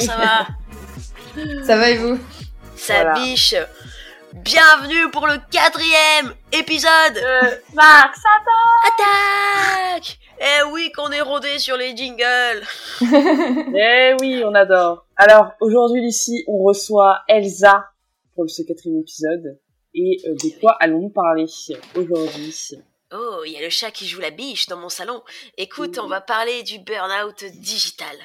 Comment ça va Ça va et vous Ça Voilà. biche Bienvenue pour le quatrième épisode euh, Max, Attaque Eh oui qu'on est rodé sur les jingles Eh oui, on adore Alors, aujourd'hui Lucie, on reçoit Elsa pour ce quatrième épisode. Et euh, de quoi allons-nous parler aujourd'hui Oh, il y a le chat qui joue la biche dans mon salon. Écoute, on va parler du burn-out digital.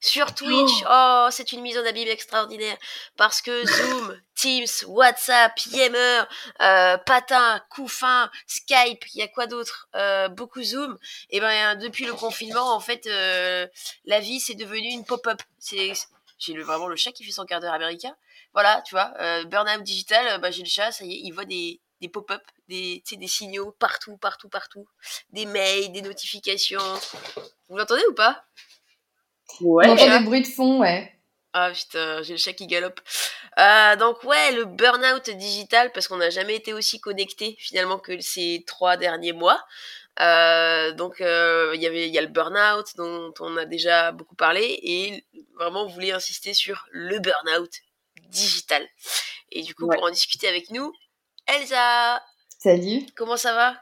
Sur Twitch, oh, c'est une mise en abîme extraordinaire. Parce que Zoom, Teams, WhatsApp, Yammer, euh, Patin, Couffin, Skype, il y a quoi d'autre Euh, Beaucoup Zoom. Et ben, depuis le confinement, en fait, euh, la vie, c'est devenu une pop-up. C'est, j'ai le, vraiment le chat qui fait son quart d'heure américain. Voilà, tu vois, euh, burn-out digital, euh, bah, j'ai le chat, ça y est, il voit des, des pop-up, des, des signaux partout, partout, partout. Des mails, des notifications. Vous l'entendez ou pas? Ouais, On entend des bruits de fond, ouais. Ah putain, j'ai le chat qui galope. Euh, donc ouais, le burn-out digital, parce qu'on n'a jamais été aussi connecté finalement que ces trois derniers mois. Euh, donc euh, il y avait il y a le burn-out dont on a déjà beaucoup parlé et vraiment on voulait insister sur le burn-out digital. Et du coup Ouais. pour en discuter avec nous, Elsa, Salut. comment ça va?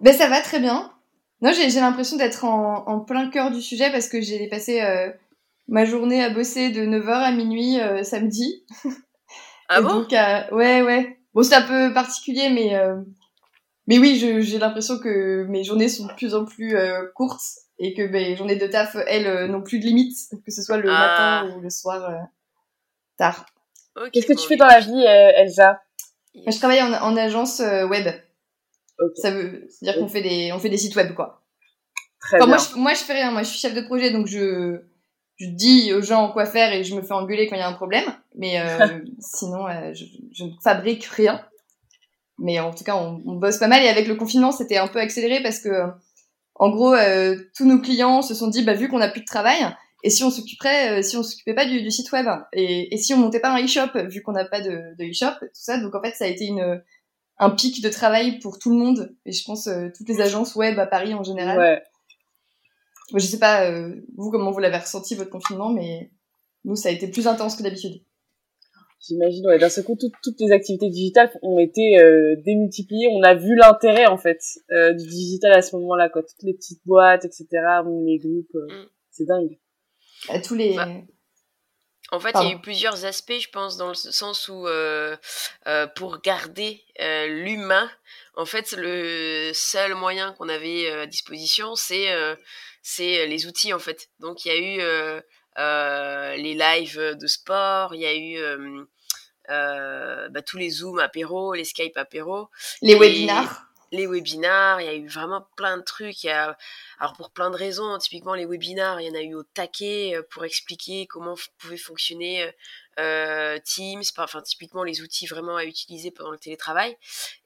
Ben ça va très bien. Non, j'ai j'ai l'impression d'être en, en plein cœur du sujet parce que j'ai passé euh, ma journée à bosser de 9h à minuit euh, samedi. Ah Et bon? donc, euh, ouais, ouais. Bon, c'est un peu particulier, mais, euh, mais oui, j'ai l'impression que mes journées sont de plus en plus euh, courtes et que mes journées de taf, elles, n'ont plus de limites, que ce soit le Ah. matin ou le soir euh, tard. Qu'est-ce que bon, tu fais dans la vie, euh, Elsa? Moi, je travaille en, en agence euh, web. Ok, Ça veut dire qu'on fait des, on fait des sites web, quoi. très Enfin, bien. moi, je, moi, je fais rien. Moi, je suis chef de projet, donc je, je dis aux gens quoi faire et je me fais engueuler quand il y a un problème. Mais euh, sinon, euh, je, je ne fabrique rien. Mais en tout cas, on, on bosse pas mal. Et avec le confinement, c'était un peu accéléré parce que, en gros, euh, tous nos clients se sont dit, bah, vu qu'on n'a plus de travail, et si on s'occuperait, euh, si on s'occupait pas du, du site web, et, et si on montait pas un e-shop, vu qu'on n'a pas de, de e-shop, tout ça? Donc en fait, ça a été une, un pic de travail pour tout le monde. Et je pense toutes les agences web à Paris en général. Ouais. Je sais pas, euh, vous, comment vous l'avez ressenti, votre confinement, mais nous, ça a été plus intense que d'habitude. J'imagine, ouais. D'un seul coup, toutes, toutes les activités digitales ont été euh, démultipliées. On a vu l'intérêt, en fait, euh, du digital à ce moment-là, quoi. Toutes les petites boîtes, etc., les groupes, euh, Mm. c'est dingue. À tous les... Bah, En fait, il y a eu plusieurs aspects, je pense, dans le sens où euh, euh, pour garder euh, l'humain, en fait, le seul moyen qu'on avait à disposition, c'est euh, c'est les outils, en fait. Donc, il y a eu euh, euh, les lives de sport, il y a eu euh, euh, bah, tous les Zoom apéro, les Skype apéro les webinars. les webinars, il y a eu vraiment plein de trucs. Il y a, alors pour plein de raisons, typiquement les webinars, il y en a eu au taquet euh, pour expliquer comment pouvait fonctionner euh, euh, Teams, enfin typiquement les outils vraiment à utiliser pendant le télétravail.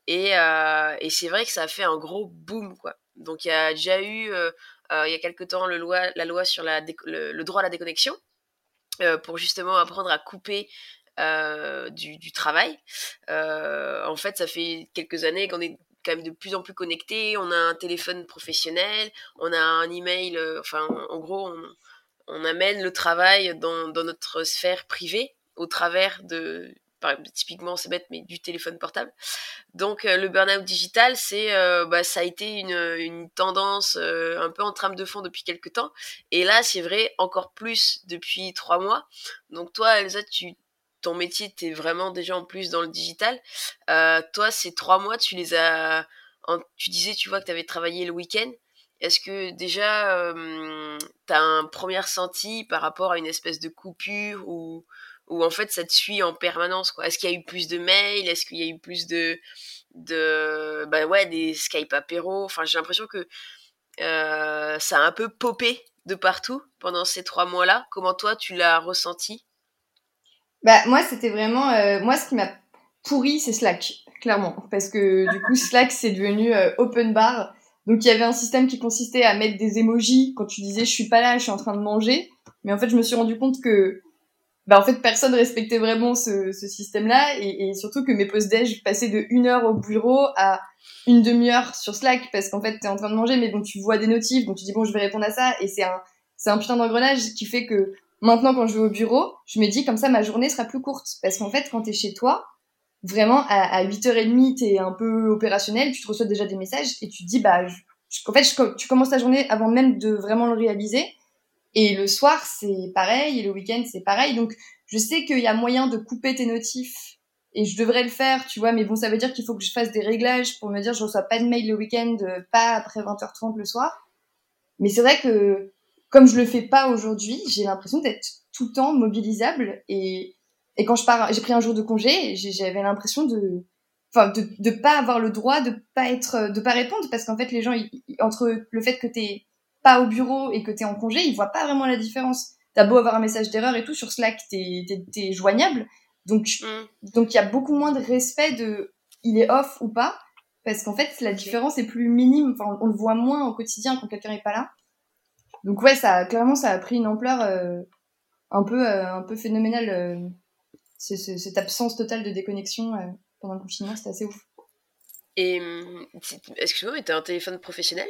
Et, euh, et c'est vrai que ça a fait un gros boom quoi. Donc il y a déjà eu euh, euh, il y a quelque temps la loi sur le, droit à la déconnexion euh, pour justement apprendre à couper euh, du, travail. Euh, en fait, ça fait quelques années qu'on est quand même de plus en plus connectés. On a un téléphone professionnel, on a un email. euh, enfin, en gros, on, amène le travail dans notre sphère privée au travers de typiquement c'est bête mais du téléphone portable. Donc euh, le burn-out digital c'est euh, bah, ça a été une, tendance euh, un peu en trame de fond depuis quelques temps. Et là c'est vrai encore plus depuis trois mois. Donc toi Elsa tu ton métier t'es vraiment déjà en plus dans le digital. Toi ces trois mois tu les as tu disais tu vois que tu avais travaillé le week-end. Est-ce que déjà tu as un premier ressenti par rapport à une espèce de coupure ou ou en fait ça te suit en permanence quoi Est-ce qu'il y a eu plus de mails? Est-ce qu'il y a eu plus de de bah ouais des Skype apéro Enfin j'ai l'impression que euh, ça a un peu popé de partout pendant ces trois mois-là. Comment toi tu l'as ressenti? Bah moi c'était vraiment euh, moi ce qui m'a pourri c'est Slack clairement parce que du coup Slack c'est devenu euh, open bar. Donc il y avait un système qui consistait à mettre des emojis quand tu disais je suis pas là, je suis en train de manger. Mais en fait je me suis rendu compte que bah en fait personne respectait vraiment ce, ce système-là et, et, surtout que mes post-déj passaient de une heure au bureau à une demi-heure sur Slack parce qu'en fait t'es en train de manger mais bon tu vois des notifs donc tu dis bon je vais répondre à ça et c'est un c'est un putain d'engrenage qui fait que maintenant quand je vais au bureau je me dis comme ça ma journée sera plus courte. Parce qu'en fait quand t'es chez toi vraiment à, à 8h30 t'es un peu opérationnel tu te reçois déjà des messages et tu te dis bah en fait tu commences ta journée avant même de vraiment le réaliser et le soir, c'est pareil, et le week-end, c'est pareil. Donc, je sais qu'il y a moyen de couper tes notifs, et je devrais le faire, tu vois, mais bon, ça veut dire qu'il faut que je fasse des réglages pour me dire je reçois pas de mail le week-end, pas après 20h30 le soir. Mais c'est vrai que, comme je le fais pas aujourd'hui, j'ai l'impression d'être tout le temps mobilisable, et, et quand je pars, j'ai pris un jour de congé, j'avais l'impression de, enfin, de, de pas avoir le droit de pas être, de pas répondre, parce qu'en fait, les gens, entre le fait que t'es pas au bureau et que t'es en congé, ils voient pas vraiment la différence. T'as beau avoir un message d'erreur et tout sur Slack, t'es es, joignable. Donc mm. donc il y a beaucoup moins de respect de il est off ou pas parce qu'en fait la différence est plus minime. Enfin on, le voit moins au quotidien quand quelqu'un est pas là. Donc ouais ça clairement ça a pris une ampleur euh, un peu euh, un peu phénoménale. Euh, cette absence totale de déconnexion pendant le confinement, c'était assez ouf. Et excuse-moi, mais t'as un téléphone professionnel?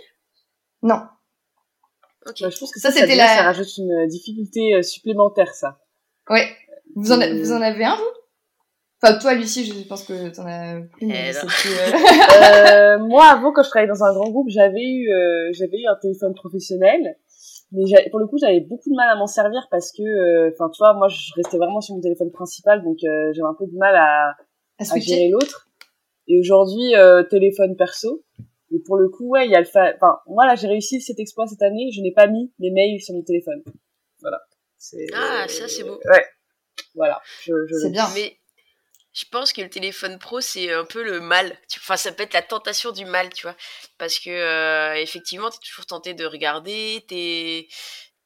Non. Bah, je pense que ça, c'était la... ça rajoute une euh, difficulté euh, supplémentaire, ça. Ouais. Vous en, vous en avez un, vous? Enfin, toi, Lucie, je pense que t'en as plus. Mais euh... euh, moi, avant, quand je travaillais dans un grand groupe, j'avais eu, euh, j'avais eu un téléphone professionnel. Mais pour le coup, j'avais beaucoup de mal à m'en servir parce que, enfin, tu vois, moi, je restais vraiment sur mon téléphone principal, donc j'avais un peu de mal à, à, à gérer l'autre. Et aujourd'hui, téléphone perso. Et pour le coup, ouais, il y a le fa... enfin, moi là, j'ai réussi cet exploit cette année, je n'ai pas mis mes mails sur mon téléphone. Voilà. Ah, ça c'est beau. Ouais. Voilà. Je, c'est bien. Mais je pense que le téléphone pro c'est un peu le mal. Enfin, ça peut être la tentation du mal, tu vois, parce que euh, effectivement, t'es toujours tenté de regarder, t'es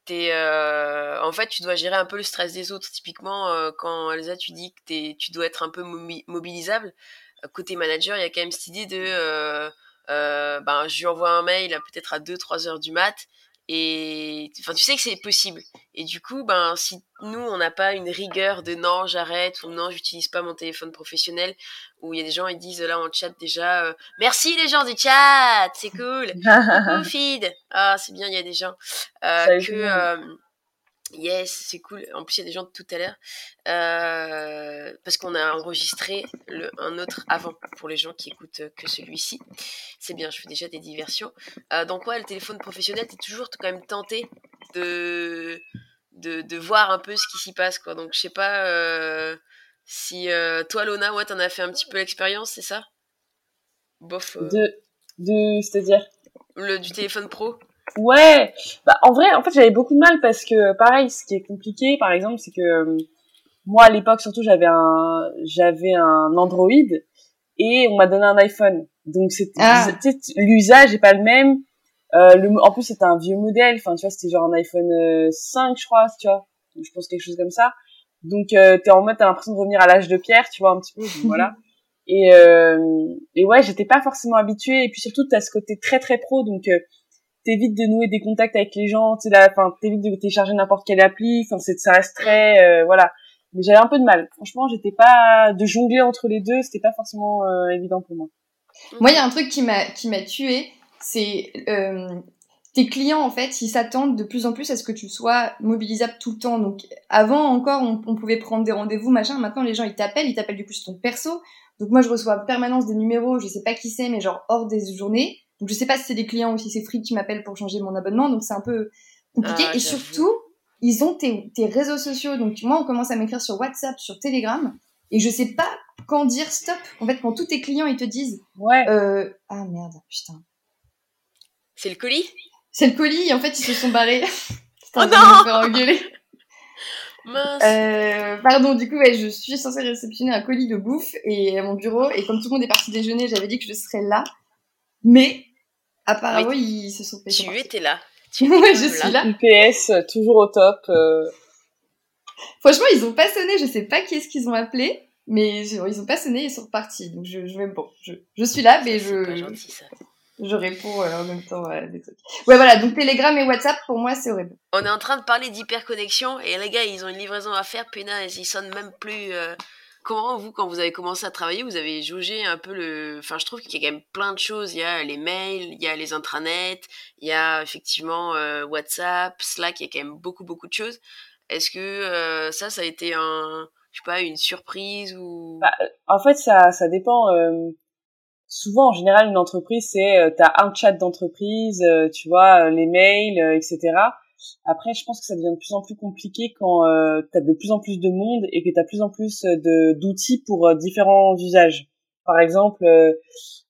T'es, euh, en fait, tu dois gérer un peu le stress des autres. Typiquement, euh, quand Elsa, tu dis que t'es, tu dois être un peu mobilisable, côté manager, il y a quand même cette idée de euh, euh, ben, je lui envoie un mail peut-être à 2-3 heures du mat. Et enfin, tu sais que c'est possible. Et du coup, ben, si nous, on n'a pas une rigueur de non, j'arrête ou non, j'utilise pas mon téléphone professionnel, où il y a des gens, ils disent là en chat déjà, euh, merci les gens du chat, c'est cool. Coucou feed. Ah, c'est bien, il y a des gens. Euh, que, Yes, c'est cool. En plus, il y a des gens de tout à l'heure. Euh, parce qu'on a enregistré le, un autre avant pour les gens qui écoutent que celui-ci. C'est bien, je fais déjà des diversions. Euh, donc, ouais, le téléphone professionnel, t'es toujours quand même tenté de, de, de, voir un peu ce qui s'y passe. Quoi. Donc, je sais pas euh, si toi, Lona, ouais, t'en as fait un petit peu l'expérience, c'est ça? Bof. De, de c'est-à-dire? Le, Du téléphone pro? Ouais, bah en vrai, en fait, j'avais beaucoup de mal parce que pareil, ce qui est compliqué, par exemple, c'est que euh, moi à l'époque surtout j'avais un j'avais un Android et on m'a donné un iPhone, donc c'était ah. l'usage est pas le même. Euh, le, en plus c'était un vieux modèle, enfin tu vois c'était genre un iPhone 5 euh, je crois, tu vois, je pense quelque chose comme ça. Donc euh, t'es en mode t'as l'impression de revenir à l'âge de pierre, tu vois un petit peu, voilà. Et euh, et ouais j'étais pas forcément habituée et puis surtout t'as ce côté très très pro donc t'évites de nouer des contacts avec les gens, tu sais, enfin, t'évites de télécharger n'importe quelle appli, enfin, c'est, ça reste très, euh, voilà. Mais j'avais un peu de mal. Franchement, j'étais pas, de jongler entre les deux, c'était pas forcément euh, évident pour moi. Moi, il y a un truc qui m'a, qui m'a tué, c'est, euh, tes clients, en fait, ils s'attendent de plus en plus à ce que tu sois mobilisable tout le temps. Donc, avant encore, on, on pouvait prendre des rendez-vous, machin. Maintenant, les gens, ils t'appellent, ils t'appellent du plus ton perso. Donc, moi, je reçois en permanence des numéros, je sais pas qui c'est, mais genre hors des journées. Donc, je sais pas si c'est des clients ou si c'est Free qui m'appelle pour changer mon abonnement. Donc, c'est un peu compliqué. Ah, Et surtout, ils ont tes, tes réseaux sociaux. Donc, moi, on commence à m'écrire sur WhatsApp, sur Telegram. Et je sais pas quand dire stop. En fait, quand tous tes clients, ils te disent, Ouais. euh, ah merde, putain. C'est le colis? C'est le colis, et en fait, ils se sont barrés. Oh Putain, non vais me faire engueuler. Mince. Euh, pardon, du coup, ouais, je suis censée réceptionner un colis de bouffe et à mon bureau, et comme tout le monde est parti déjeuner, j'avais dit que je serais là. Mais, apparemment, ils se sont fait. tu étais là. Tu Ouais, je là. suis là. UPS, euh, toujours au top. euh, Franchement, ils ont pas sonné, je sais pas qui est-ce qu'ils ont appelé, mais ils ont pas sonné, ils sont repartis. Donc, je, je vais, bon, je, je suis là, mais C'est pas je, gentil ça. je réponds euh, en même temps à des trucs. Ouais, voilà, donc Telegram et WhatsApp, pour moi, c'est horrible. On est en train de parler d'hyperconnexion et les gars, ils ont une livraison à faire, punaise, ils sonnent même plus. Euh, Comment vous, quand vous avez commencé à travailler, vous avez jaugé un peu le. Enfin, je trouve qu'il y a quand même plein de choses. Il y a les mails, il y a les intranets, il y a effectivement euh, WhatsApp, Slack, il y a quand même beaucoup, beaucoup de choses. Est-ce que euh, ça, ça a été un. Je sais pas, une surprise ou? Bah, En fait, ça, ça dépend. euh, souvent, en général, une entreprise, c'est euh, t'as un chat d'entreprise, euh, tu vois, euh, les mails, euh, etc. Après, je pense que ça devient de plus en plus compliqué quand euh, t'as de plus en plus de monde et que t'as de plus en plus euh, de d'outils pour euh, différents usages. Par exemple, euh,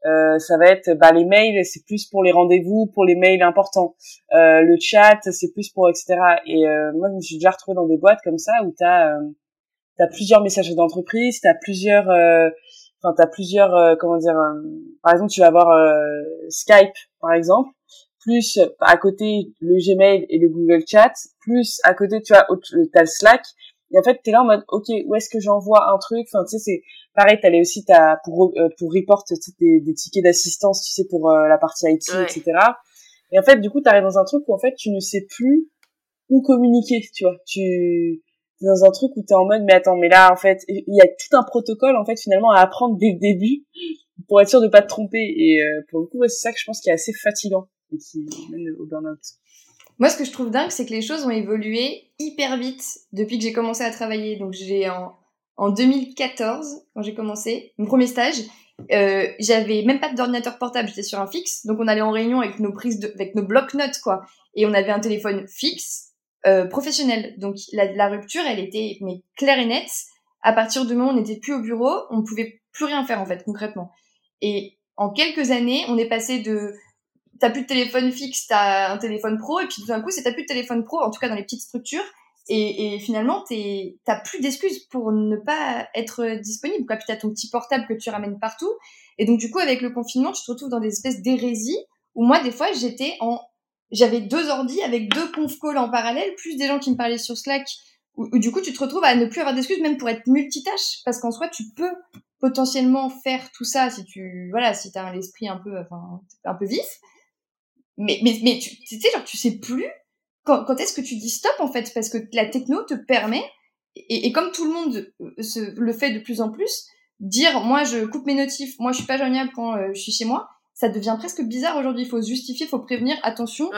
euh, ça va être bah, les mails, c'est plus pour les rendez-vous, pour les mails importants. Le chat, c'est plus pour etc. Et moi, je me suis déjà retrouvée dans des boîtes comme ça où t'as euh, t'as plusieurs messages d'entreprise, t'as plusieurs, euh, enfin t'as plusieurs, euh, comment dire, par exemple tu vas avoir Skype par exemple, plus à côté le Gmail et le Google Chat, plus à côté tu as t'as le Slack. Et en fait t'es là en mode ok où est-ce que j'envoie un truc, enfin tu sais c'est pareil t'as les aussi t'as pour euh, pour report des, des tickets d'assistance tu sais pour euh, la partie IT Ouais. etc. Et en fait du coup t'arrives dans un truc où en fait tu ne sais plus où communiquer tu vois tu t'es dans un truc où t'es en mode mais attends mais là en fait il y a tout un protocole en fait finalement à apprendre dès le début pour être sûr de pas te tromper et euh, pour le coup ouais, c'est ça que je pense qui est assez fatigant et qui mène au burn-out Moi, ce que je trouve dingue, c'est que les choses ont évolué hyper vite depuis que j'ai commencé à travailler. Donc, j'ai en, en 2014, quand j'ai commencé, mon premier stage, euh, j'avais même pas d'ordinateur portable, j'étais sur un fixe. Donc, on allait en réunion avec nos prises, avec nos blocs-notes, quoi. Et on avait un téléphone fixe, euh, professionnel. Donc, la, rupture, elle était mais claire et nette. À partir du moment où on n'était plus au bureau, on pouvait plus rien faire, en fait, concrètement. Et en quelques années, on est passé de t'as plus de téléphone fixe, t'as un téléphone pro, et puis tout d'un coup, c'est t'as plus de téléphone pro, en tout cas dans les petites structures, et, et finalement, t'as plus d'excuses pour ne pas être disponible, quoi. Puis t'as ton petit portable que tu ramènes partout, et donc du coup, avec le confinement, tu te retrouves dans des espèces d'hérésies, où moi, des fois, j'étais en... J'avais deux ordis avec deux conf calls en parallèle, plus des gens qui me parlaient sur Slack, où, où du coup, tu te retrouves à ne plus avoir d'excuses, même pour être multitâche, parce qu'en soi, tu peux potentiellement faire tout ça si tu voilà si t'as un esprit un peu enfin un peu vif mais mais mais tu tu sais genre tu sais plus quand, quand est-ce que tu dis stop en fait parce que la techno te permet et, et comme tout le monde euh, se, le fait de plus en plus dire moi je coupe mes notifs moi je suis pas joignable quand euh, je suis chez moi ça devient presque bizarre aujourd'hui. Il faut se justifier faut prévenir attention.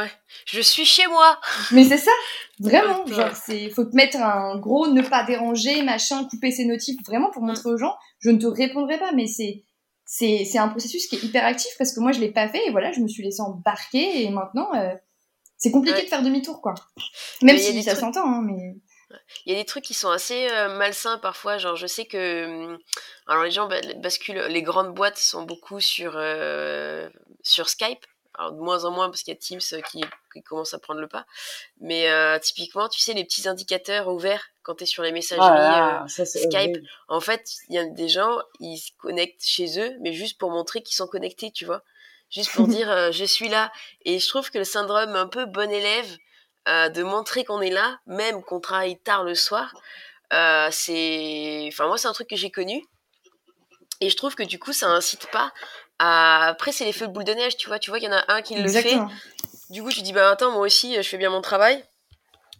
Je suis chez moi. Mais c'est ça. Vraiment. Ouais. genre c'est faut te mettre un gros ne pas déranger machin couper ses notifs vraiment pour montrer aux gens. Je ne te répondrai pas mais c'est c'est c'est un processus qui est hyper actif parce que moi je l'ai pas fait et voilà je me suis laissée embarquer et maintenant euh, c'est compliqué Ouais. de faire demi-tour quoi même Mais si ça trucs- s'entend hein, mais Il y a des trucs qui sont assez euh, malsains parfois. Genre, je sais que. hum, Alors, les gens ba- basculent. Les grandes boîtes sont beaucoup sur, euh, sur Skype. Alors, de moins en moins parce qu'il y a Teams euh, qui, qui commence à prendre le pas. Mais euh, typiquement, tu sais, les petits indicateurs ouverts quand tu es sur les messageries. ah euh, Skype. horrible. en fait, il y a des gens, ils se connectent chez eux, mais juste pour montrer qu'ils sont connectés, tu vois. Juste pour dire euh, je suis là. Et je trouve que le syndrome un peu bon élève de montrer qu'on est là, même qu'on travaille tard le soir, c'est. Enfin, moi, c'est un truc que j'ai connu. Et je trouve que du coup, ça incite pas. Après, c'est l'effet boule de neige, tu vois. Tu vois qu'il y en a un qui le fait. Du coup, tu dis, bah attends, moi aussi, je fais bien mon travail.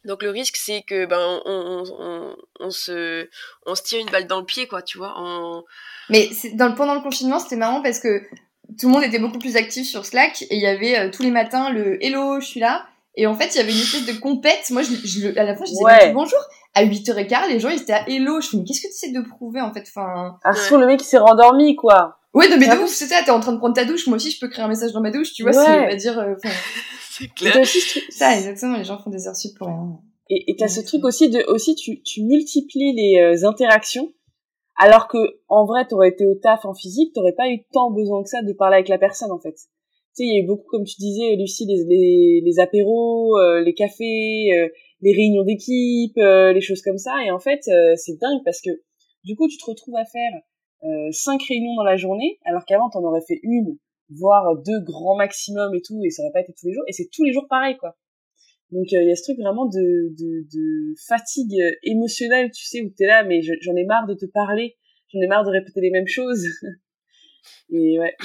Donc le risque, c'est que ben on, on, on, on se on se tire une balle dans le pied, quoi, tu vois. On... Mais dans le, pendant le confinement, c'était marrant parce que tout le monde était beaucoup plus actif sur Slack et il y avait euh, tous les matins le hello, je suis là. Et en fait, il y avait une espèce de compète. Moi, je, je, à la fin, je disais Ouais. bonjour. À 8h15, les gens, ils étaient à hello. Je fais, mais qu'est-ce que tu essaies de prouver, en fait? Enfin, Ah, souvent, le mec, il s'est rendormi, quoi. Ouais, non, mais de Ah ouf, c'est ça, t'es en train de prendre ta douche. Moi aussi, je peux créer un message dans ma douche, tu vois, Ouais. si on va dire, euh, C'est Et clair. t'as aussi ce truc, ça, exactement, les gens font des heures sup pour rien. et, t'as ce truc c'est- aussi de, aussi, tu, tu multiplies les euh, interactions. Alors que, en vrai, t'aurais été au taf en physique, t'aurais pas eu tant besoin que ça de parler avec la personne, en fait. Tu sais, il y a eu beaucoup, comme tu disais, Lucie, les, les, les apéros, euh, les cafés, euh, les réunions d'équipe, euh, les choses comme ça. Et en fait, euh, c'est dingue parce que, du coup, tu te retrouves à faire cinq réunions dans la journée, alors qu'avant, t'en aurais fait une, voire deux grands maximum et tout, et ça aurait pas été tous les jours. Et c'est tous les jours pareil, quoi. Donc euh, il y a ce truc vraiment de, de, de fatigue euh, émotionnelle, tu sais, où t'es là, mais je- j'en ai marre de te parler, j'en ai marre de répéter les mêmes choses. Et ouais,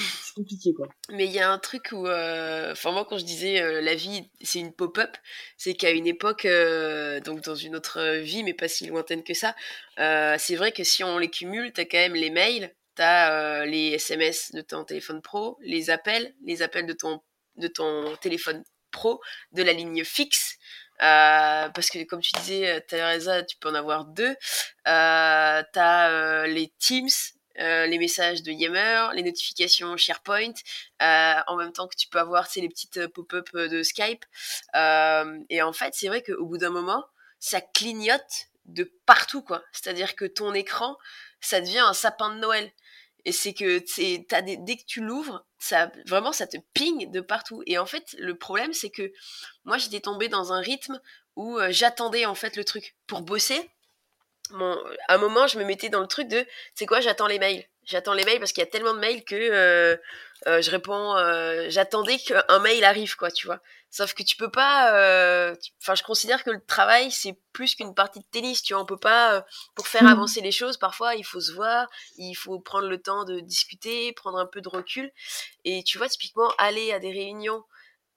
Mais il y a un truc où, euh, enfin moi quand je disais euh, la vie c'est une pop-up, c'est qu'à une époque, euh, donc dans une autre vie mais pas si lointaine que ça, c'est vrai que si on les cumule, t'as quand même les mails, t'as euh, les SMS de ton téléphone pro, les appels, les appels de ton de ton téléphone pro, de la ligne fixe. parce que comme tu disais, Teresa, tu peux en avoir deux. Euh, t'as les Teams, euh, les messages de Yammer, les notifications SharePoint, euh, en même temps que tu peux avoir les petites euh, pop-up de Skype. Et en fait, c'est vrai qu'au bout d'un moment, ça clignote de partout, quoi. C'est-à-dire que ton écran, ça devient un sapin de Noël. Et c'est que des, dès que tu l'ouvres, ça, vraiment, ça te ping de partout. Et en fait, le problème, c'est que moi, j'étais tombée dans un rythme où j'attendais en fait le truc pour bosser. Bon, à un moment, je me mettais dans le truc de, c'est quoi, j'attends les mails. J'attends les mails parce qu'il y a tellement de mails que euh, euh, je réponds. euh, J'attendais qu'un mail arrive, quoi, tu vois. Sauf que tu peux pas. euh, Enfin, je considère que le travail c'est plus qu'une partie de tennis. Tu vois, on peut pas euh, pour faire Mhm. avancer les choses. Parfois, il faut se voir, il faut prendre le temps de discuter, prendre un peu de recul. Et tu vois, typiquement, aller à des réunions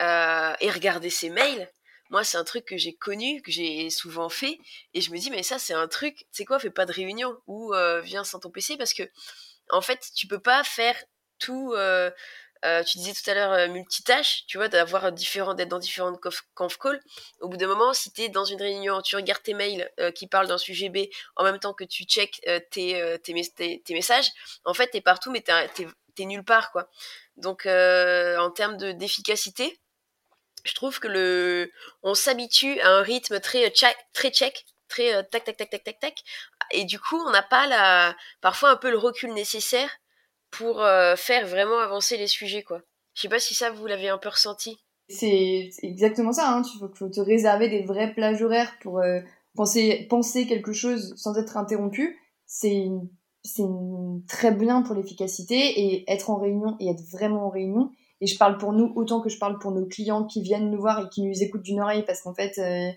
euh, et regarder ses mails. Moi, c'est un truc que j'ai connu, que j'ai souvent fait, et je me dis, mais ça, c'est un truc, tu sais quoi, fais pas de réunion, ou euh, viens sans ton PC, parce que, en fait, tu peux pas faire tout, euh, euh, tu disais tout à l'heure, multitâche, tu vois, d'avoir différents, d'être dans différentes conf, calls. Au bout d'un moment, si t'es dans une réunion, tu regardes tes mails qui parlent d'un sujet B, en même temps que tu check tes, tes, mes- tes, tes messages, en fait, t'es partout, mais t'es, nulle part, quoi. Donc, en termes de, d'efficacité, je trouve que le, on s'habitue à un rythme très check, très check, très euh, tac tac tac tac tac tac, et du coup on n'a pas la, parfois un peu le recul nécessaire pour euh, faire vraiment avancer les sujets quoi. Je sais pas si ça vous l'avez un peu ressenti. C'est exactement ça, hein. Tu faut, te réserver des vraies plages horaires pour euh, penser, penser quelque chose sans être interrompu. C'est c'est très bien pour l'efficacité et être en réunion et être vraiment en réunion. Et je parle pour nous autant que je parle pour nos clients qui viennent nous voir et qui nous écoutent d'une oreille parce qu'en fait, euh,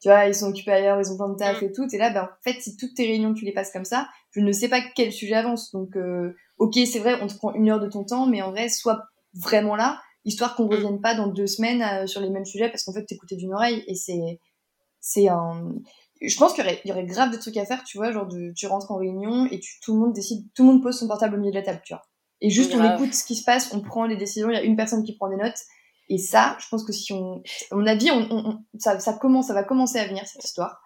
tu vois, ils sont occupés ailleurs, ils ont plein de taf et tout. Et là, ben, en fait, si toutes tes réunions tu les passes comme ça, je ne sais pas quel sujet avance. Donc, euh, ok, c'est vrai, on te prend une heure de ton temps, mais en vrai, sois vraiment là histoire qu'on revienne pas dans deux semaines euh, sur les mêmes sujets parce qu'en fait t'écoutais d'une oreille et c'est c'est un je pense qu'il y aurait, il y aurait grave des trucs à faire tu vois genre de, tu rentres en réunion et tu, tout le monde décide tout le monde pose son portable au milieu de la table tu vois et juste on Grave. écoute ce qui se passe on prend les décisions il y a une personne qui prend des notes et ça je pense que si on à mon avis on, on- on- ça, ça commence ça va commencer à venir cette histoire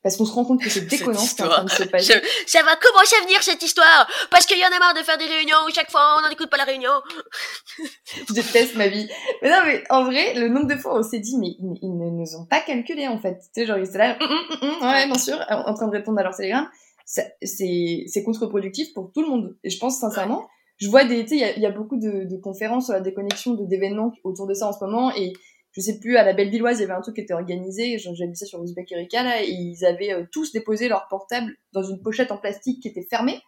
parce qu'on se rend compte que c'est déconnant ce qui est en train de se passer Ça va commencer à venir cette histoire parce qu'il y en a marre de faire des réunions où chaque fois on n'en écoute pas la réunion. je déteste ma vie. Mais non, mais en vrai, le nombre de fois où on s'est dit, mais ils, ils ne nous ont pas calculé, en fait. Tu sais, genre, ils étaient là, hum, hum, hum, ouais, bien sûr, en train de répondre à leur télégramme. C'est contre-productif pour tout le monde. Et je pense sincèrement, je vois des, tu sais, il y a, y a beaucoup de, de conférences sur la déconnexion, de- d'événements autour de ça en ce moment. Et je sais plus, à la Belle-Villoise, il y avait un truc qui était organisé. J'ai vu ça sur Uzbek Erika, là. Et ils avaient euh, tous déposé leur portable dans une pochette en plastique qui était fermée.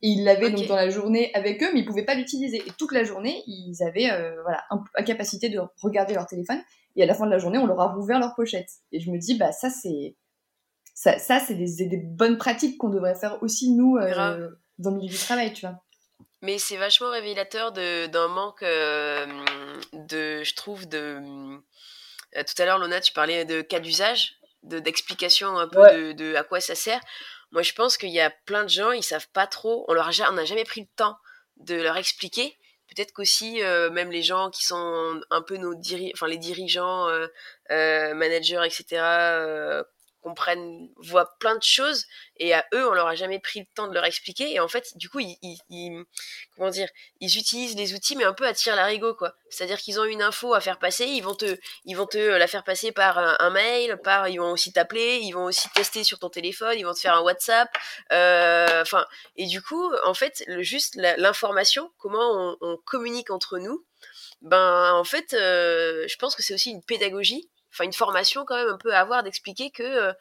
Et ils l'avaient donc dans la journée avec eux, mais ils pouvaient pas l'utiliser. Et toute la journée, ils avaient euh, voilà incapacité de regarder leur téléphone. Et à la fin de la journée, on leur a rouvert leur pochette. Et je me dis, bah ça c'est ça, ça c'est des, des bonnes pratiques qu'on devrait faire aussi nous euh, dans le milieu du travail, tu vois. Mais c'est vachement révélateur d'un manque euh, de, je trouve, de. euh, tout à l'heure, Lona, tu parlais de cas d'usage, de- d'explication un peu Ouais. de, de à quoi ça sert. Moi, je pense qu'il y a plein de gens, ils savent pas trop. On leur a on n'a jamais pris le temps de leur expliquer peut-être qu'aussi même les gens qui sont un peu nos diri enfin les dirigeants, managers, etc comprennent, voient plein de choses et à eux on leur a jamais pris le temps de leur expliquer. Et en fait du coup ils, comment dire ils utilisent les outils mais un peu à tirer l'arigot quoi. C'est à dire qu'ils ont une info à faire passer ils vont te ils vont te la faire passer par un, mail par ils vont aussi t'appeler ils vont aussi tester sur ton téléphone ils vont te faire un WhatsApp euh, enfin et du coup en fait le, juste l'information comment on, communique entre nous ben en fait euh, je pense que c'est aussi une pédagogie enfin une formation quand même un peu à avoir d'expliquer que euh,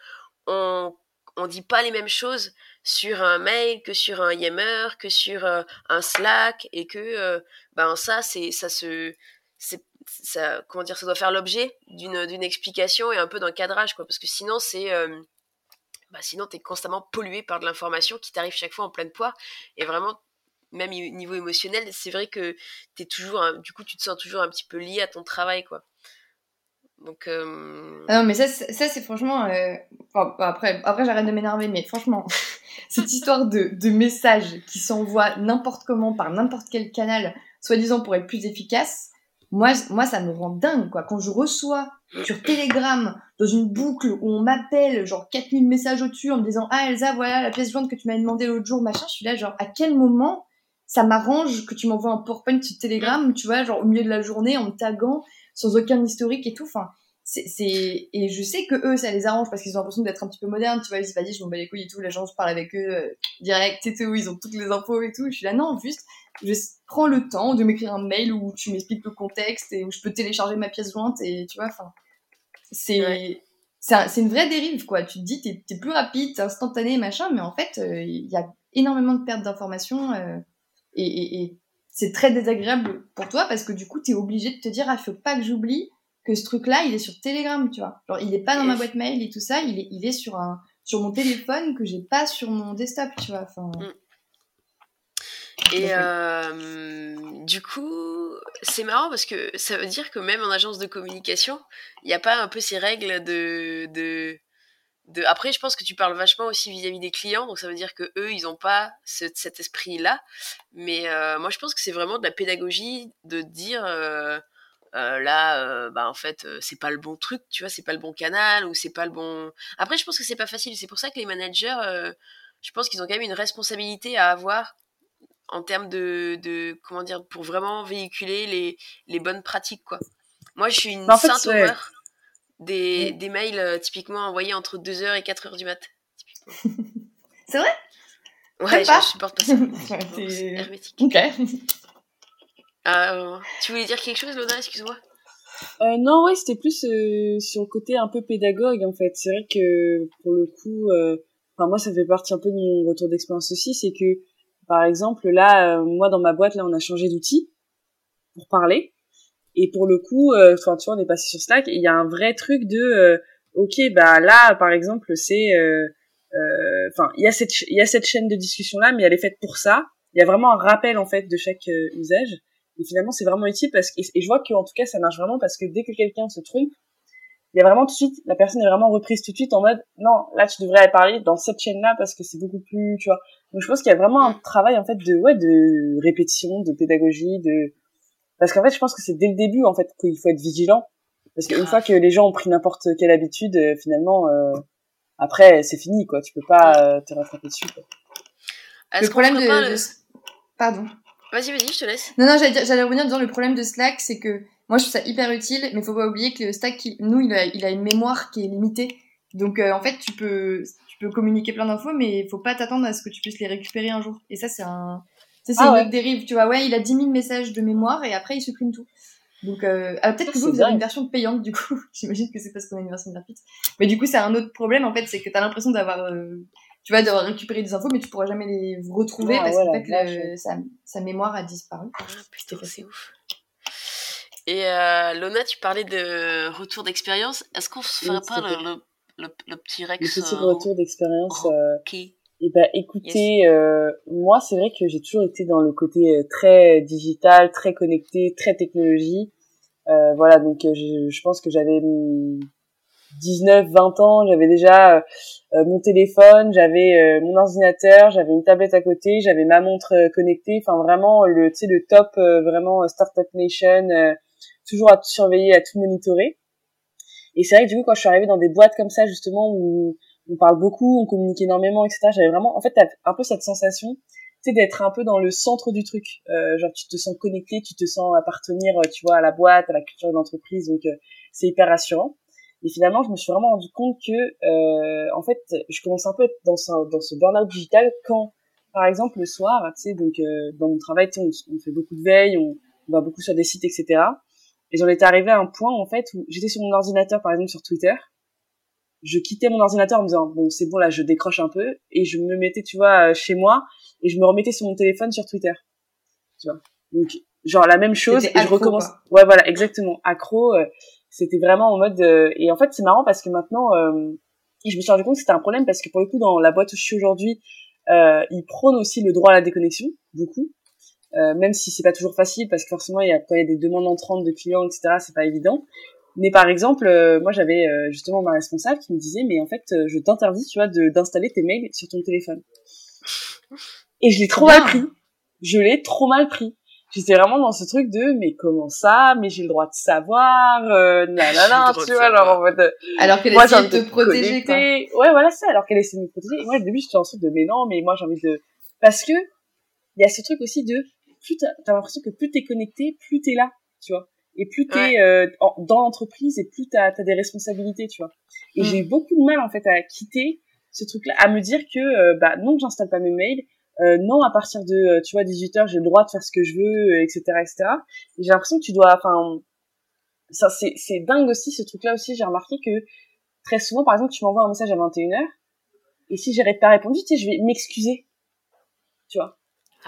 on on dit pas les mêmes choses sur un mail que sur un Yammer que sur euh, un Slack et que euh, ben ça c'est ça se ça comment dire ça doit faire l'objet d'une explication et un peu d'un cadrage quoi. Parce que sinon c'est bah sinon t'es constamment pollué par de l'information qui t'arrive chaque fois en pleine poire. Et vraiment même niveau émotionnel c'est vrai que t'es toujours du coup tu te sens toujours un petit peu lié à ton travail quoi donc. Euh... Non, mais ça, ça c'est franchement. Euh... Après, après j'arrête de m'énerver, mais franchement, cette histoire de, de messages qui s'envoient n'importe comment par n'importe quel canal, soi-disant pour être plus efficace, moi, moi, ça me rend dingue, quoi. Quand je reçois sur Telegram, dans une boucle où on m'appelle, genre 4000 messages au-dessus en me disant Ah, Elsa, voilà la pièce jointe que tu m'as demandé l'autre jour, machin, je suis là, genre, à quel moment ça m'arrange que tu m'envoies un PowerPoint sur Telegram, tu vois, genre au milieu de la journée en me taguant sans aucun historique et tout. Enfin, c'est, et je sais que eux, ça les arrange parce qu'ils ont l'impression d'être un petit peu modernes, tu vois. Ils se disent, je m'en bats les couilles et tout. Gens, je parle avec eux euh, direct et tout. Ils ont toutes les infos et tout. Je suis là, non, juste, je prends le temps de m'écrire un mail où tu m'expliques le contexte et où je peux télécharger ma pièce jointe et tu vois, enfin, c'est, c'est, une vraie dérive, quoi. Tu te dis, t'es, es plus rapide, t'es instantané, machin, mais en fait, euh, il y a énormément de pertes d'informations euh, et, et c'est très désagréable pour toi parce que du coup, tu es obligé de te dire, ah, faut pas que j'oublie que ce truc-là, il est sur Telegram, tu vois. Genre, il est pas dans ma boîte mail et tout ça, il est, il est sur un, sur mon téléphone que j'ai pas sur mon desktop, tu vois. Enfin. Mm. Et euh, du coup, c'est marrant parce que ça veut dire que même en agence de communication, il n'y a pas un peu ces règles de, de après je pense que tu parles vachement aussi vis-à-vis des clients donc ça veut dire que eux ils ont pas cet esprit là mais euh, moi je pense que c'est vraiment de la pédagogie de dire euh, euh, là bah en fait c'est pas le bon truc tu vois c'est pas le bon canal ou c'est pas le bon après je pense que c'est pas facile. C'est pour ça que les managers je pense qu'ils ont quand même une responsabilité à avoir en termes de, de comment dire pour vraiment véhiculer les, les bonnes pratiques quoi. Moi je suis une en sainte des, des mails euh, typiquement envoyés entre 2h et 4h du mat. c'est vrai? Ouais, je, supporte pas ça. c'est hermétique. Ok. Euh, tu voulais dire quelque chose, Lona Excuse-moi. Euh, non, ouais, c'était plus euh, sur le côté un peu pédagogue, en fait. C'est vrai que, pour le coup, euh, enfin, moi, ça fait partie un peu de mon retour d'expérience aussi, c'est que, par exemple, là, moi, dans ma boîte, là, on a changé d'outil pour parler. Et pour le coup, euh, enfin, tu vois, on est passé sur Slack et il y a un vrai truc de, euh, ok, bah là, par exemple, c'est, euh, enfin, il y a cette, il y a cette chaîne de discussion là, mais elle est faite pour ça. Il y a vraiment un rappel en fait de chaque usage. Et finalement, c'est vraiment utile parce que, et je vois que en tout cas, ça marche vraiment parce que dès que quelqu'un se trompe, il y a vraiment tout de suite, la personne est vraiment reprise tout de suite en mode, non, là, tu devrais parler dans cette chaîne-là parce que c'est beaucoup plus, tu vois. Donc, je pense qu'il y a vraiment un travail, en fait, de, ouais, de répétition, de pédagogie, de, parce qu'en fait, je pense que c'est dès le début, en fait, qu'il faut être vigilant. Parce qu'une fois que les gens ont pris n'importe quelle habitude, euh, finalement, euh, après, c'est fini, quoi. Tu peux pas euh, te rattraper dessus, quoi. Le problème de, Pardon. Vas-y, vas-y, je te laisse. Non, non, j'allais revenir dans le problème de Slack, c'est que moi, je trouve ça hyper utile, mais faut pas oublier que le Slack, nous, il a, il a une mémoire qui est limitée. Donc, en fait, tu peux, tu peux communiquer plein d'infos, mais il faut pas t'attendre à ce que tu puisses les récupérer un jour. Et ça, c'est un, c'est ah une autre dérive, tu vois. Ouais, il a 10 000 messages de mémoire et après il supprime tout. Donc, euh, peut-être que vous, vous avez une version payante, du coup. J'imagine que c'est parce qu'on a une version gratuite. Mais du coup, c'est un autre problème, en fait, c'est que t'as l'impression d'avoir, euh, tu vois, d'avoir récupéré des infos, mais tu pourras jamais les retrouver parce qu'en fait, sa, mémoire a disparu. Ah, putain, c'est ouf. Et euh, Lona, tu parlais de retour d'expérience. Est-ce qu'on se ferait pas le, le, le, petit Rex Le petit retour d'expérience. Ok. Eh ben, écoutez, euh, moi, c'est vrai que j'ai toujours été dans le côté euh, très digital, très connecté, très technologie. Euh, voilà, donc je, je, pense que j'avais 19, 20 ans, j'avais déjà euh, mon téléphone, j'avais mon ordinateur, j'avais une tablette à côté, j'avais ma montre connectée, enfin vraiment le, tu sais, le top, vraiment Startup Nation, toujours à tout surveiller, à tout monitorer. Et c'est vrai que du coup, quand je suis arrivée dans des boîtes comme ça, justement, où on parle beaucoup, on communique énormément, etc., j'avais vraiment, en fait, un peu cette sensation, tu sais, d'être un peu dans le centre du truc. Euh, genre, tu te sens connecté, tu te sens appartenir, euh, tu vois, à la boîte, à la culture de l'entreprise, donc euh, c'est hyper rassurant. Et finalement, je me suis vraiment rendu compte que, euh, en fait, je commence un peu à être dans ce, dans ce burn-out digital quand, par exemple, le soir, tu sais, donc dans mon travail, on, on fait beaucoup de veille, on, on va beaucoup sur des sites, etc. Et j'en étais arrivée à un point, en fait, où j'étais sur mon ordinateur, par exemple, sur Twitter. Je quittais mon ordinateur en me disant, bon, c'est bon, là, je décroche un peu. Et je me mettais, tu vois, euh, chez moi. Et je me remettais sur mon téléphone sur Twitter. Tu vois. Donc, genre, la même chose. Et je recommence. Ouais, voilà, exactement. Accro. Euh, c'était vraiment en mode, euh, et en fait, c'est marrant parce que maintenant, je me suis rendu compte que c'était un problème parce que pour le coup, dans la boîte où je suis aujourd'hui, ils prônent aussi le droit à la déconnexion, beaucoup. Même si c'est pas toujours facile parce que forcément il y a quand il y a des demandes entrantes de clients etc c'est pas évident mais par exemple euh, moi j'avais euh, justement ma responsable qui me disait mais en fait je t'interdis tu vois d'installer tes mails sur ton téléphone. Et je l'ai trop mal pris. Je l'ai trop mal pris. J'étais vraiment dans ce truc de mais comment ça? Mais j'ai le droit de savoir euh, nanana tu vois genre en mode alors qu'elle essaie de te protéger quoi. Ouais voilà ça. Alors qu'elle essaie de me protéger. Et moi au début j'étais en sorte de mais non mais moi j'ai envie de parce que il y a ce truc aussi de plus t'as as, l'impression que plus t'es connecté, plus t'es là, tu vois. Et plus t'es euh, dans l'entreprise et plus t'as as des responsabilités, tu vois. Et j'ai eu mm. beaucoup de mal en fait à quitter ce truc-là, à me dire que euh, bah non, j'installe pas mes mails, euh, non à partir de euh, tu vois 18 h j'ai le droit de faire ce que je veux, etc., etc. Et j'ai l'impression que tu dois, enfin, ça c'est c'est dingue aussi ce truc-là aussi. J'ai remarqué que très souvent, par exemple, tu m'envoies un message à 21 h et si j'ai pas répondu, tu sais, je vais m'excuser, tu vois?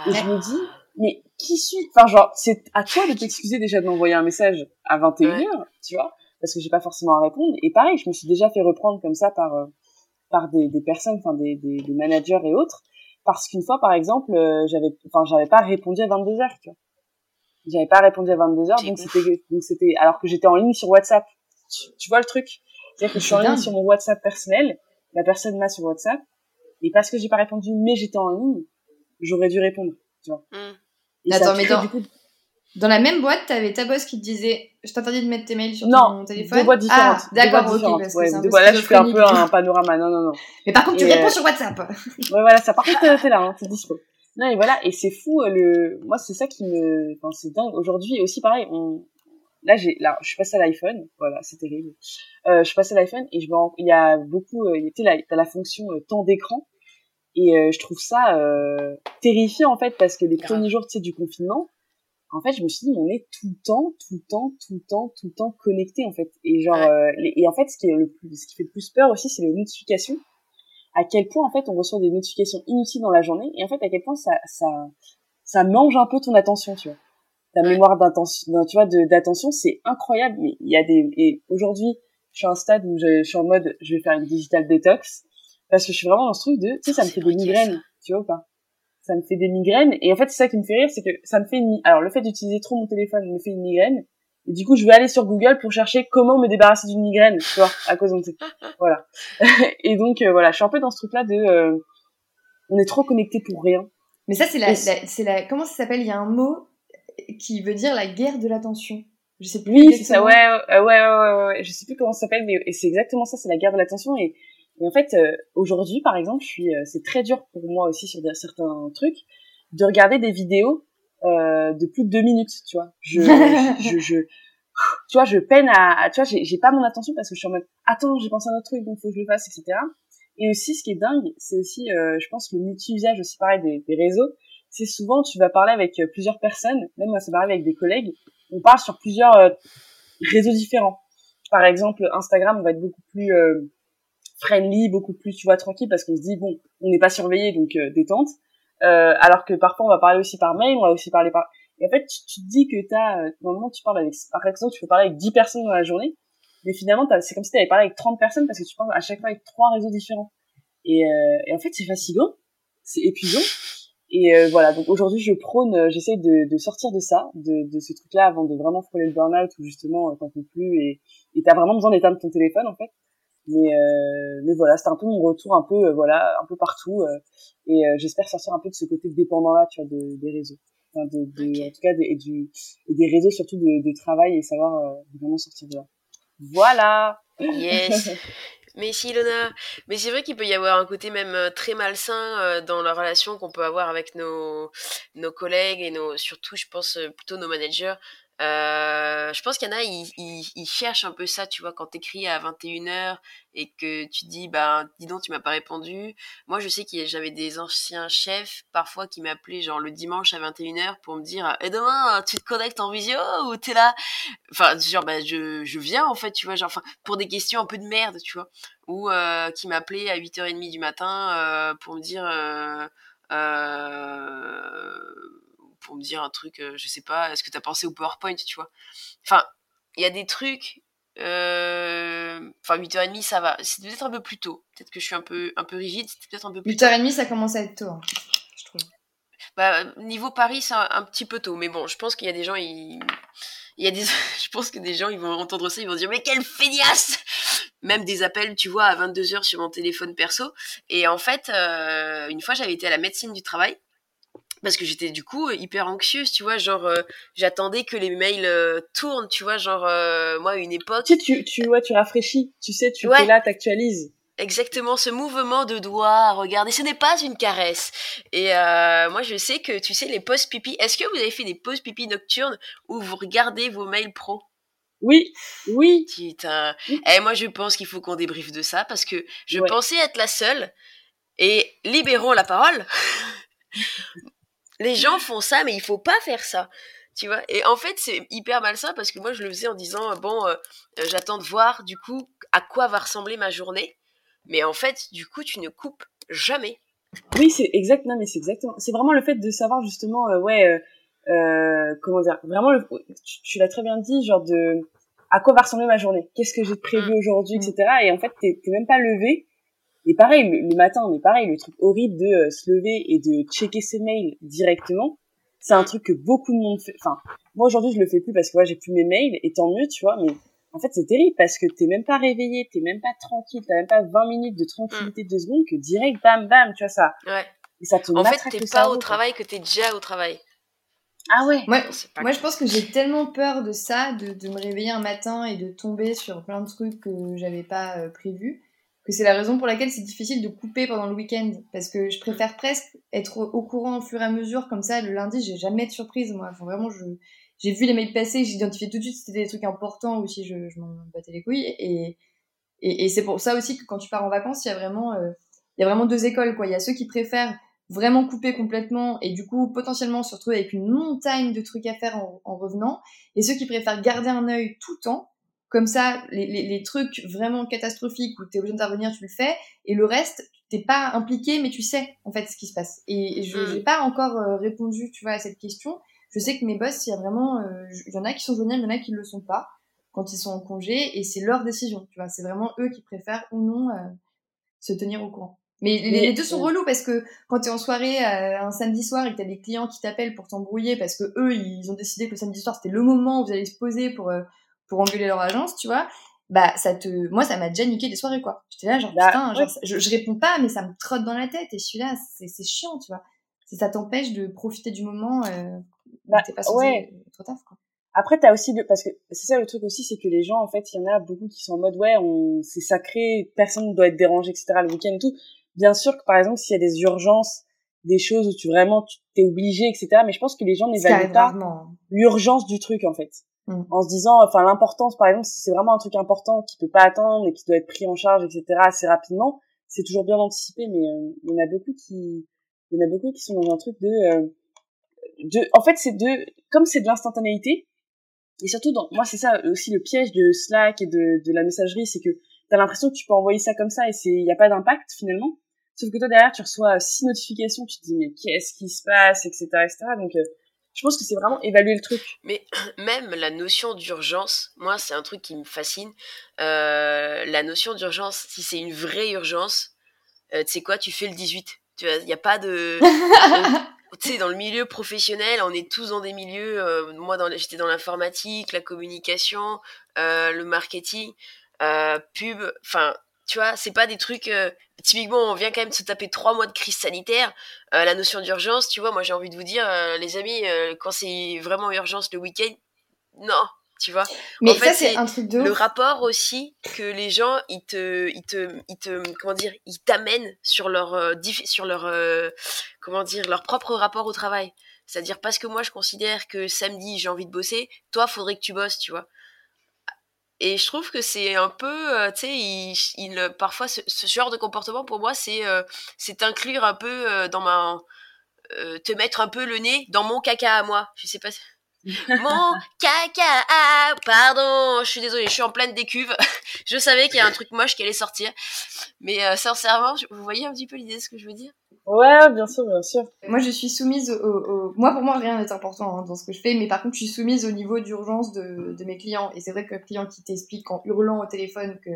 Et je me dis, mais qui suis Enfin, genre, c'est à toi de t'excuser déjà de m'envoyer un message à 21h, tu vois, parce que j'ai pas forcément à répondre. Et pareil, je me suis déjà fait reprendre comme ça par euh, par des, des personnes, enfin des, des, des, managers et autres, parce qu'une fois, par exemple, euh, j'avais, enfin, j'avais pas répondu à 22h, tu vois. J'avais pas répondu à 22h, donc c'était, donc c'était, alors que j'étais en ligne sur WhatsApp. Tu, vois le truc? C'est-à-dire que je suis en ligne sur mon WhatsApp personnel, la personne m'a sur WhatsApp, et parce que j'ai pas répondu, mais j'étais en ligne, j'aurais dû répondre, tu vois. Mmh. Attends, mais dans, dans la même boîte, t'avais ta boss qui te disait Je t'interdis de mettre tes mails sur ton téléphone. Non, deux boîtes différentes. Ah, d'accord, ok. Parce ouais, que là, je fais un peu un panorama. Non, non, non. Mais par contre, tu réponds euh, sur WhatsApp. ouais, voilà, ça. Par contre, t'es là, hein, t'es dispo. Non, et voilà, et c'est fou, euh, le, moi, c'est ça qui me, enfin, c'est dingue. Aujourd'hui, aussi, pareil, on, là, j'ai, là, je suis passée à l'iPhone. Voilà, c'est terrible. Euh, je suis passée à l'iPhone et je me il y a beaucoup, euh, tu sais, t'as la fonction temps d'écran. Et euh, je trouve ça euh, terrifiant en fait parce que les premiers jours tu sais, du confinement, en fait, je me suis dit, on est tout le temps, tout le temps, tout le temps, tout le temps connecté en fait. Et genre, euh, et en fait, ce qui est le plus, ce qui fait le plus peur aussi, c'est les notifications. À quel point en fait on reçoit des notifications inutiles dans la journée et en fait à quel point ça, ça, ça mange un peu ton attention, tu vois. Ta mémoire d'attention, tu vois, d'attention, c'est incroyable. Mais il y a des, et aujourd'hui, je suis à un stade où je, je suis en mode, je vais faire une digital detox parce que je suis vraiment dans ce truc de, tu sais, ça me fait des migraines, tu vois ou pas? Ça me fait des migraines, et en fait, c'est ça qui me fait rire, c'est que ça me fait une... Alors, le fait d'utiliser trop mon téléphone me fait une migraine, et du coup, je vais aller sur Google pour chercher comment me débarrasser d'une migraine, tu vois, à cause de ça. Voilà. et donc, euh, voilà, je suis un peu dans ce truc-là de... Euh, on est trop connecté pour rien. Mais ça, c'est la, c'est la... Comment ça s'appelle? Il y a un mot qui veut dire la guerre de l'attention. Je sais plus. Oui, c'est ça, ouais, ouais, ouais, ouais, ouais, je sais plus comment ça s'appelle, mais c'est exactement ça, c'est la guerre de l'attention, et et en fait, euh, aujourd'hui, par exemple, je suis, euh, c'est très dur pour moi aussi sur certains trucs de regarder des vidéos euh, de plus de deux minutes, tu vois. Je, je, je, tu vois, je peine à, tu vois, j'ai pas mon attention parce que je suis en mode, attends, j'ai pensé à un autre truc, donc faut que je le fasse, etc. Et aussi, ce qui est dingue, c'est aussi, euh, je pense, le multi-usage aussi pareil des, des réseaux. C'est souvent, tu vas parler avec plusieurs personnes, même moi, ça m'arrive avec des collègues, on parle sur plusieurs réseaux différents. Par exemple, Instagram, on va être beaucoup plus friendly, beaucoup plus, tu vois, tranquille, parce qu'on se dit, bon, on n'est pas surveillé, donc euh, détente. Euh, alors que parfois, on va parler aussi par mail, on va aussi parler par... Et en fait, tu, te dis que t'as... Euh, normalement, tu parles avec... Par exemple, tu peux parler avec 10 personnes dans la journée, mais finalement, c'est comme si tu avais parlé avec 30 personnes, parce que tu parles à chaque fois avec trois réseaux différents. Et, euh, et en fait, c'est fatigant, c'est épuisant. Et euh, voilà, donc aujourd'hui, je prône, j'essaie de, de, sortir de ça, de, de ce truc-là, avant de vraiment frôler le burn-out, où justement, t'en peux plus, et t'as vraiment besoin d'éteindre ton téléphone, en fait Mais mais voilà, c'était un peu mon retour, un peu voilà, un peu partout. et j'espère sortir un peu de ce côté dépendant là, tu vois, de, des réseaux. Enfin, de, de en tout cas, et, du, et des réseaux surtout de, de travail et savoir vraiment sortir de là. Voilà. Yes. Mais si, Lona. Mais c'est vrai qu'il peut y avoir un côté même euh, très malsain euh, dans la relation qu'on peut avoir avec nos, nos collègues et nos, surtout, je pense, euh, plutôt nos managers. Euh, je pense qu'il y en a, ils, ils, cherchent un peu ça, tu vois, quand t'écris à 21h et que tu dis, bah, dis donc, tu m'as pas répondu. Moi, je sais que j'avais des anciens chefs, parfois, qui m'appelaient, genre, le dimanche à 21h pour me dire, et demain, tu te connectes en visio ou t'es là? Enfin, genre, bah, je, je viens, en fait, tu vois, genre, enfin, pour des questions un peu de merde, tu vois. Ou, euh, qui m'appelaient à 8h30 du matin, euh, pour me dire, euh, euh pour me dire un truc, euh, je sais pas, est-ce que tu as pensé au PowerPoint, tu vois Enfin, il y a des trucs. Euh, enfin, 8h30, ça va. C'est peut-être un peu plus tôt. Peut-être que je suis un peu, un peu rigide. Peut-être un peu plus 8h30, ça commence à être tôt, hein, je trouve. Bah, niveau Paris, c'est un, petit peu tôt. Mais bon, je pense qu'il y a des gens, ils. Il y a des, je pense que des gens, ils vont entendre ça, ils vont dire, mais quelle feignasse! Même des appels, tu vois, à 22h sur mon téléphone perso. Et en fait, euh, une fois, j'avais été à la médecine du travail parce que j'étais du coup hyper anxieuse, tu vois, genre euh, j'attendais que les mails euh, tournent, tu vois, genre euh, moi une époque. Tu sais, tu tu ouais, tu rafraîchis, tu sais, tu es là, t'actualises. Exactement, ce mouvement de doigt, regardez, ce n'est pas une caresse. Et moi, je sais que, tu sais, les pauses pipi, est-ce que vous avez fait des pauses pipi nocturnes où vous regardez vos mails pro? Oui, oui. Putain. Et eh, moi, je pense qu'il faut qu'on débriefe de ça parce que je pensais être la seule. Et libérons la parole. les gens font ça, mais il faut pas faire ça. Tu vois? Et en fait, c'est hyper malsain parce que moi, je le faisais en disant, euh, bon, euh, euh, j'attends de voir, du coup, à quoi va ressembler ma journée. Mais en fait, du coup, tu ne coupes jamais. Oui, c'est exactement, mais c'est exactement, c'est vraiment le fait de savoir justement, ouais, euh, comment dire, vraiment, tu, l'as très bien dit, genre de, à quoi va ressembler ma journée, qu'est-ce que j'ai prévu mmh. aujourd'hui, etc. Et en fait, t'es même pas levé, et pareil, le, matin, mais pareil, le truc horrible de euh, se lever et de checker ses mails directement, c'est un truc que beaucoup de monde fait. Enfin, moi aujourd'hui, je le fais plus parce que moi, j'ai plus mes mails, et tant mieux, tu vois, mais en fait, c'est terrible parce que t'es même pas réveillé, t'es même pas tranquille, t'as même pas 20 minutes de tranquillité de secondes que direct, bam, bam, tu vois ça. Ouais. Et ça te En fait, t'es pas au travail que t'es déjà au travail. Ah ouais. Moi, moi je pense que j'ai tellement peur de ça, de, de, me réveiller un matin et de tomber sur plein de trucs que j'avais pas euh, prévus c'est la raison pour laquelle c'est difficile de couper pendant le week-end. Parce que je préfère presque être au courant au fur et à mesure. Comme ça le lundi j'ai jamais de surprise moi. Vraiment je j'ai vu les mails passer j'ai identifié tout de suite si c'était des trucs importants ou si je, m'en battais les couilles. Et c'est pour ça aussi que quand tu pars en vacances il y a vraiment euh, il y a vraiment deux écoles quoi. Il y a ceux qui préfèrent vraiment couper complètement et du coup potentiellement se retrouver avec une montagne de trucs à faire en, en revenant. Et ceux qui préfèrent garder un œil tout le temps comme ça, les, les, les trucs vraiment catastrophiques où tu es obligé d'intervenir, tu le fais. Et le reste, t'es pas impliqué, mais tu sais en fait ce qui se passe. Et, je n'ai mm. pas encore euh, répondu, tu vois, à cette question. Je sais que mes boss, il y a vraiment, euh, y en a qui sont joignables, il y en a qui ne le sont pas quand ils sont en congé, et c'est leur décision, tu vois. C'est vraiment eux qui préfèrent ou non euh, se tenir au courant. Mais les, deux sont relous parce que quand tu es en soirée un samedi soir et que tu as des clients qui t'appellent pour t'embrouiller parce que eux ils ont décidé que le samedi soir c'était le moment où vous allez se poser pour pour engueuler leur agence, tu vois, bah ça te, moi ça m'a déjà niqué des soirées quoi. J'étais là genre bah, putain, genre, je, je, réponds pas mais ça me trotte dans la tête et je suis là, c'est chiant, tu vois. Ça t'empêche de profiter du moment. Euh, bah, t'es pas ouais. trop taf quoi. Après, t'as aussi le, parce que c'est ça le truc aussi, c'est que les gens, en fait, il y en a beaucoup qui sont en mode, ouais, on, c'est sacré, personne ne doit être dérangé, etc., le week-end et tout. Bien sûr que, par exemple, s'il y a des urgences, des choses où tu vraiment, tu t'es obligé, etc., mais je pense que les gens n'évaluent pas l'urgence du truc, en fait. Mm. en se disant enfin l'importance par exemple si c'est vraiment un truc important qui peut pas attendre et qui doit être pris en charge etc assez rapidement c'est toujours bien d'anticiper mais euh, il y en a beaucoup qui il y en a beaucoup qui sont dans un truc de euh, de en fait c'est de comme c'est de l'instantanéité et surtout dans moi c'est ça aussi le piège de Slack et de de la messagerie c'est que t'as l'impression que tu peux envoyer ça comme ça et c'est il y a pas d'impact finalement sauf que toi derrière tu reçois six notifications tu te dis mais qu'est-ce qui se passe etc etc donc euh, je pense que c'est vraiment évaluer le truc. Mais même la notion d'urgence, moi, c'est un truc qui me fascine. Euh, la notion d'urgence, si c'est une vraie urgence, euh, tu sais quoi, tu fais le 18. Tu il n'y a pas de. tu sais, dans le milieu professionnel, on est tous dans des milieux. Euh, moi, j'étais dans l'informatique, la communication, le marketing, pub. Enfin, tu vois, c'est pas des trucs. euh, typiquement, on vient quand même de se taper trois mois de crise sanitaire. Euh, la notion d'urgence, tu vois, moi j'ai envie de vous dire, euh, les amis, quand c'est vraiment urgence le week-end, non, tu vois. Mais En fait, ça, c'est c'est un truc de Le rapport aussi que les gens, ils te, ils te, ils te, comment dire, ils t'amènent sur leur, sur leur, comment dire, leur propre rapport au travail. C'est-à-dire parce que moi je considère que samedi j'ai envie de bosser, toi faudrait que tu bosses, tu vois. Et je trouve que c'est un peu, euh, tu sais, il, il- parfois ce, genre de comportement pour moi c'est, euh, inclure un peu euh, dans ma, euh, te mettre un peu le nez dans mon caca à moi. Je sais pas. Mon caca, ah, pardon, je suis désolée, je suis en pleine décuve. je savais qu'il y a un truc moche qui allait sortir. Mais euh, sincèrement, vous voyez un petit peu l'idée de ce que je veux dire? Ouais, bien sûr, bien sûr. Moi, je suis soumise au, au- Moi, pour moi, rien n'est important hein, dans ce que je fais, mais par contre, je suis soumise au niveau d'urgence de, de mes clients. Et c'est vrai que le client qui t'explique en hurlant au téléphone que,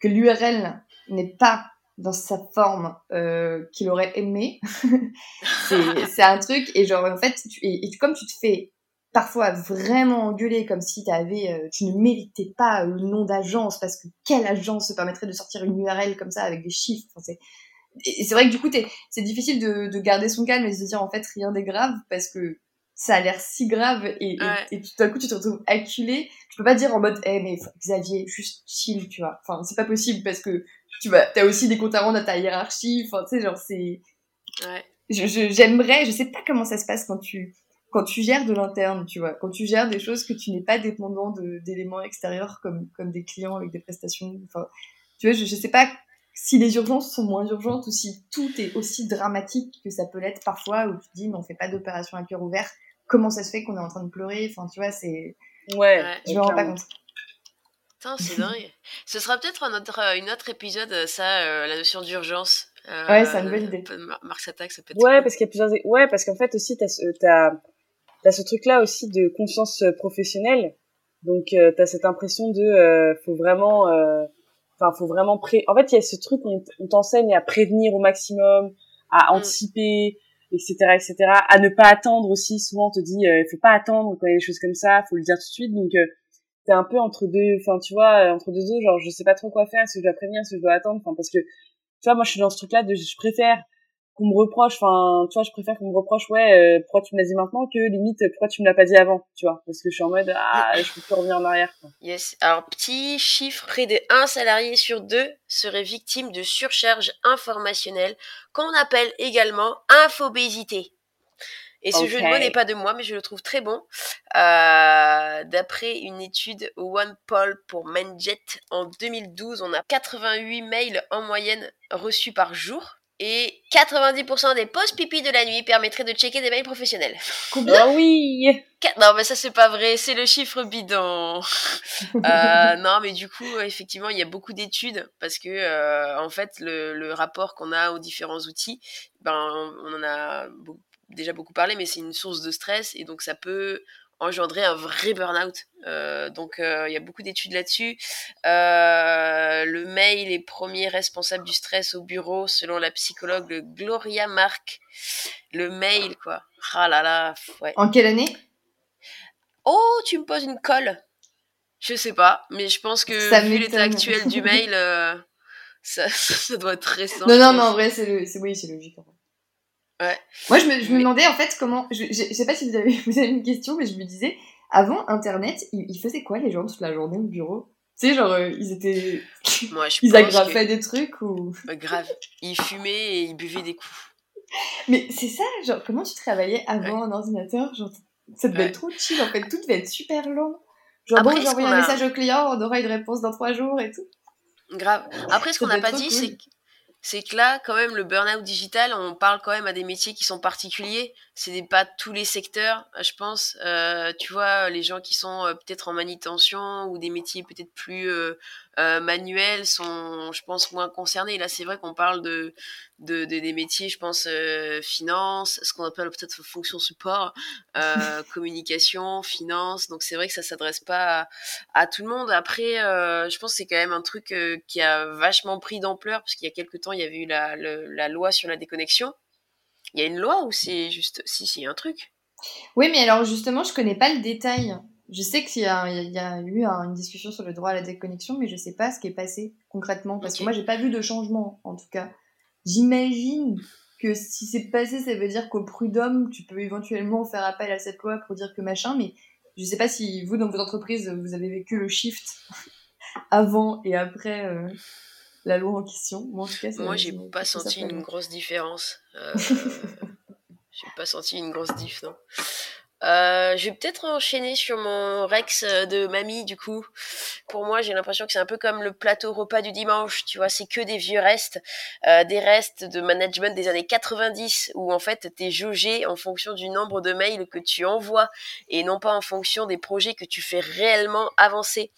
que l'URL n'est pas dans sa forme euh, qu'il aurait aimé, c'est c'est un truc. Et genre, en fait, tu, et, et comme tu te fais parfois vraiment engueuler comme si t'avais, euh, tu ne méritais pas le nom d'agence parce que quelle agence se permettrait de sortir une URL comme ça avec des chiffres Enfin, c'est- et c'est vrai que du coup, c'est difficile de, de garder son calme et de se dire en fait rien n'est grave parce que ça a l'air si grave et, et- Ouais. et, tout d'un coup tu te retrouves acculé. Tu peux pas dire en mode eh mais Xavier juste chill tu vois. Enfin c'est pas possible parce que tu vas t'as aussi des comptes à rendre à ta hiérarchie. Enfin tu sais genre c'est Ouais. je je- j'aimerais je sais pas comment ça se passe quand tu quand tu gères de l'interne tu vois quand tu gères des choses que tu n'es pas dépendant d'éléments extérieurs comme comme des clients avec des prestations. Enfin tu vois je je sais pas si les urgences sont moins urgentes ou si tout est aussi dramatique que ça peut l'être parfois où tu te dis mais on fait pas d'opération à cœur ouvert comment ça se fait qu'on est en train de pleurer? Enfin tu vois c'est Ouais. Je me rends pas compte Putain, c'est dingue. Ce sera peut-être un autre, euh, une autre épisode, euh, ça, euh, la notion d'urgence. Euh, Ouais, c'est une bonne idée. un peu de Mar- Mars Attack, ça peut être Ouais, cool. parce qu'il y a plusieurs. Ouais, parce qu'en fait aussi, t'as t'as, ce truc-là aussi de conscience euh, professionnelle. Donc, euh, t'as cette impression de, euh, faut vraiment, euh, enfin, faut vraiment pré. En fait, il y a ce truc où on, on t'enseigne à prévenir au maximum, à Mm. anticiper, etc., etc., à ne pas attendre aussi. Souvent, on te dit, euh, il faut pas attendre quand il y a des choses comme ça, faut le dire tout de suite. Donc, euh, t'es un peu entre deux, enfin, tu vois, entre deux eaux, genre, je sais pas trop quoi faire, est-ce que je dois prévenir, est-ce que je dois attendre, enfin, parce que, tu vois, moi, je suis dans ce truc-là de, je préfère qu'on me reproche, enfin, tu vois, je préfère qu'on me reproche, ouais, euh, pourquoi tu me l'as dit maintenant que limite, pourquoi tu me l'as pas dit avant, tu vois, parce que je suis en mode, ah, je peux plus revenir en arrière, quoi. Yes. Alors, petit chiffre, près de un salarié sur deux serait victime de surcharge informationnelle, qu'on appelle également infobésité. Et ce jeu de mots n'est pas de moi, mais je le trouve très bon. Euh, D'après une étude OnePoll pour Menjet, en 2012, on a 88 mails en moyenne reçus par jour. Et 90% des pauses pipi de la nuit permettraient de checker des mails professionnels. Ah oui! Non, mais ça, c'est pas vrai, c'est le chiffre bidon. Euh, non, mais du coup, effectivement, il y a beaucoup d'études parce que, euh, en fait, le, le rapport qu'on a aux différents outils, ben, on en a déjà beaucoup parlé, mais c'est une source de stress et donc ça peut engendrer un vrai burn-out. Euh, donc, euh, il y a beaucoup d'études là-dessus. Euh, le mail est premier responsable du stress au bureau, selon la psychologue Gloria Mark. Le mail, quoi. Ah là là, ouais. en quelle année? Oh, tu me poses une colle Je sais pas, mais je pense que Ça vu l'état actuel du mail, euh, ça, ça doit être récent. non non mais en vrai c'est le oui c'est logique en. Ouais. moi je me, je me demandais en fait comment je, je, je sais pas si vous avez vous avez une question mais je me disais avant internet ils, ils faisaient quoi les gens toute la journée au bureau? Tu sais genre euh, ils étaient Moi, je ils agrafaient des trucs ou euh, grave. Ils fumaient et ils buvaient des coups. mais c'est ça genre comment tu travaillais avant un ordinateur? Genre ça devait Ouais. être trop chill en fait tout devait être super lent genre Après, bon qu'on un a- message au client on aura une réponse dans trois jours et tout Grave. Après, ce qu'on n'a pas dit, cool. c'est c'est que là, quand même, le burn-out digital, on parle quand même à des métiers qui sont particuliers. C'est pas tous les secteurs, je pense. Euh, tu vois, les gens qui sont euh, peut-être en manutention ou des métiers peut-être plus euh, euh, manuels sont, je pense, moins concernés. Là, c'est vrai qu'on parle de, de, de- des métiers, je pense, euh, finance, ce qu'on appelle peut-être fonction support, euh, communication, finance. Donc, c'est vrai que ça s'adresse pas à, à tout le monde. Après, euh, je pense que c'est quand même un truc euh, qui a vachement pris d'ampleur, parce qu'il y a quelques temps, il y avait eu la, le- la loi sur la déconnexion. Il y a une loi ou c'est juste... Si, si, un truc? Oui, mais alors justement, je connais pas le détail. Je sais qu'il y, a eu une discussion sur le droit à la déconnexion, mais je sais pas ce qui est passé concrètement, parce que moi, j'ai pas vu de changement, en tout cas. J'imagine que si c'est passé, ça veut dire qu'au prud'homme, tu peux éventuellement faire appel à cette loi pour dire que machin, mais je sais pas si vous, dans votre entreprise, vous avez vécu le shift avant et après euh, la loi en question. Moi, en tout cas, Moi, j'ai pas senti une grosse différence. Euh, j'ai pas senti une grosse diff, non. Euh, je vais peut-être enchaîner sur mon Rex euh, de mamie du coup. Pour moi, j'ai l'impression que c'est un peu comme le plateau repas du dimanche, tu vois, c'est que des vieux restes, euh, des restes de management des années 90 où en fait t'es jaugé en fonction du nombre de mails que tu envoies et non pas en fonction des projets que tu fais réellement avancer.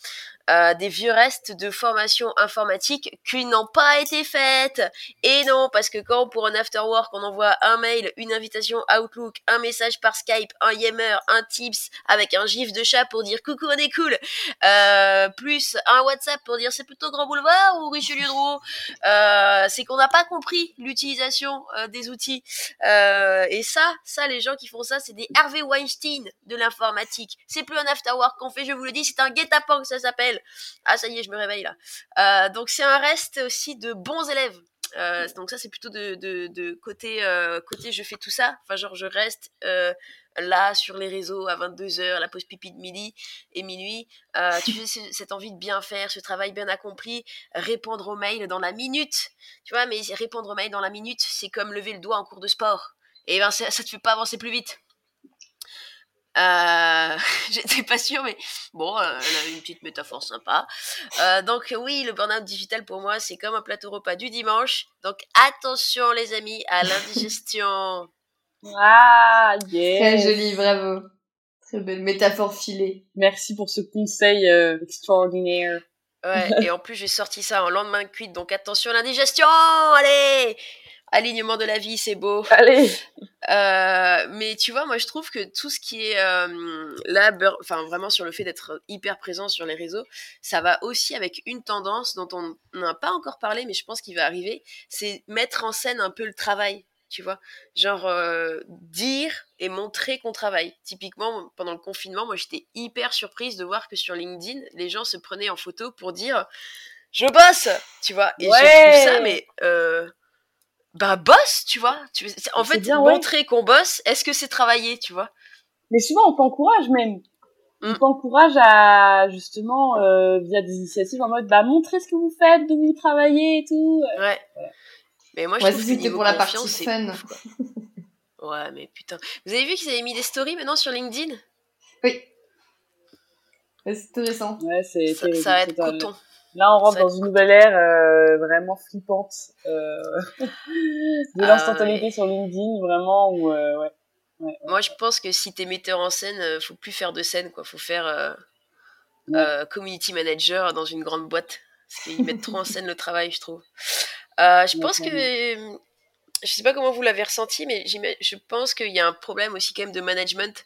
Euh, des vieux restes de formation informatique qui n'ont pas été faites. Et non, parce que quand pour un after work, on envoie un mail, une invitation Outlook, un message par Skype, un Yammer, un Tips avec un gif de chat pour dire coucou on est cool, euh, plus un WhatsApp pour dire c'est plutôt Grand Boulevard ou Richelieu Drouot, euh, c'est qu'on n'a pas compris l'utilisation euh, des outils. Et ça, ça les gens qui font ça, c'est des Harvey Weinstein de l'informatique. C'est plus un after work qu'on fait, je vous le dis, c'est un guet-apens que ça s'appelle. Ah, ça y est, je me réveille là. Euh, donc, c'est un reste aussi de bons élèves. Euh, donc ça c'est plutôt de, côté euh, côté je fais tout ça. Enfin genre je reste là sur les réseaux à 22h la pause pipi de midi et minuit. Tu fais cette envie de bien faire ce travail bien accompli répondre aux mails dans la minute. Tu vois mais répondre aux mails dans la minute c'est comme lever le doigt en cours de sport. Et ben ça, ça te fait pas avancer plus vite euh, J'étais pas sûre, mais bon, euh, elle a une petite métaphore sympa. Euh, donc oui, le burn-out digital pour moi, c'est comme un plateau repas du dimanche. Donc attention les amis à l'indigestion. ah, yes. Très joli, bravo. Très belle métaphore filée. Merci pour ce conseil euh, extraordinaire. Ouais, et en plus j'ai sorti ça en lendemain de cuite, donc attention à l'indigestion, allez alignement de la vie, c'est beau. Allez. Euh, mais tu vois, moi je trouve que tout ce qui est euh, là, enfin vraiment sur le fait d'être hyper présent sur les réseaux, ça va aussi avec une tendance dont on n'a pas encore parlé, mais je pense qu'il va arriver, c'est mettre en scène un peu le travail. Tu vois, genre euh, dire et montrer qu'on travaille. Typiquement, pendant le confinement, moi j'étais hyper surprise de voir que sur LinkedIn, les gens se prenaient en photo pour dire je bosse, tu vois. Et ouais. je trouve ça, mais euh, bah bosse, tu vois. Tu, en fait, montrer qu'on bosse, est-ce que c'est travailler, tu vois? Mais souvent, on t'encourage même. On mm. t'encourage à justement euh, via des initiatives en mode bah montrer ce que vous faites, d'où vous travaillez et tout. Ouais. Mais moi je trouve que c'était pour la partie fun. ouais, mais putain. Vous avez vu qu'ils avaient mis des stories maintenant sur LinkedIn? Oui. C'est tout récent. Ouais, c'est ça, ça va être coton. Là, on rentre dans une nouvelle ère euh, vraiment flippante euh, de ah, l'instantanéité sur LinkedIn, vraiment. Où, euh, ouais. Ouais, Moi, je pense que si t'es metteur en scène, faut plus faire de scène, quoi. Faut faire community manager dans une grande boîte. Parce qu'ils mettent trop en scène le travail, je trouve. je pense que je sais pas comment vous l'avez ressenti, mais je pense qu'il y a un problème aussi quand même de management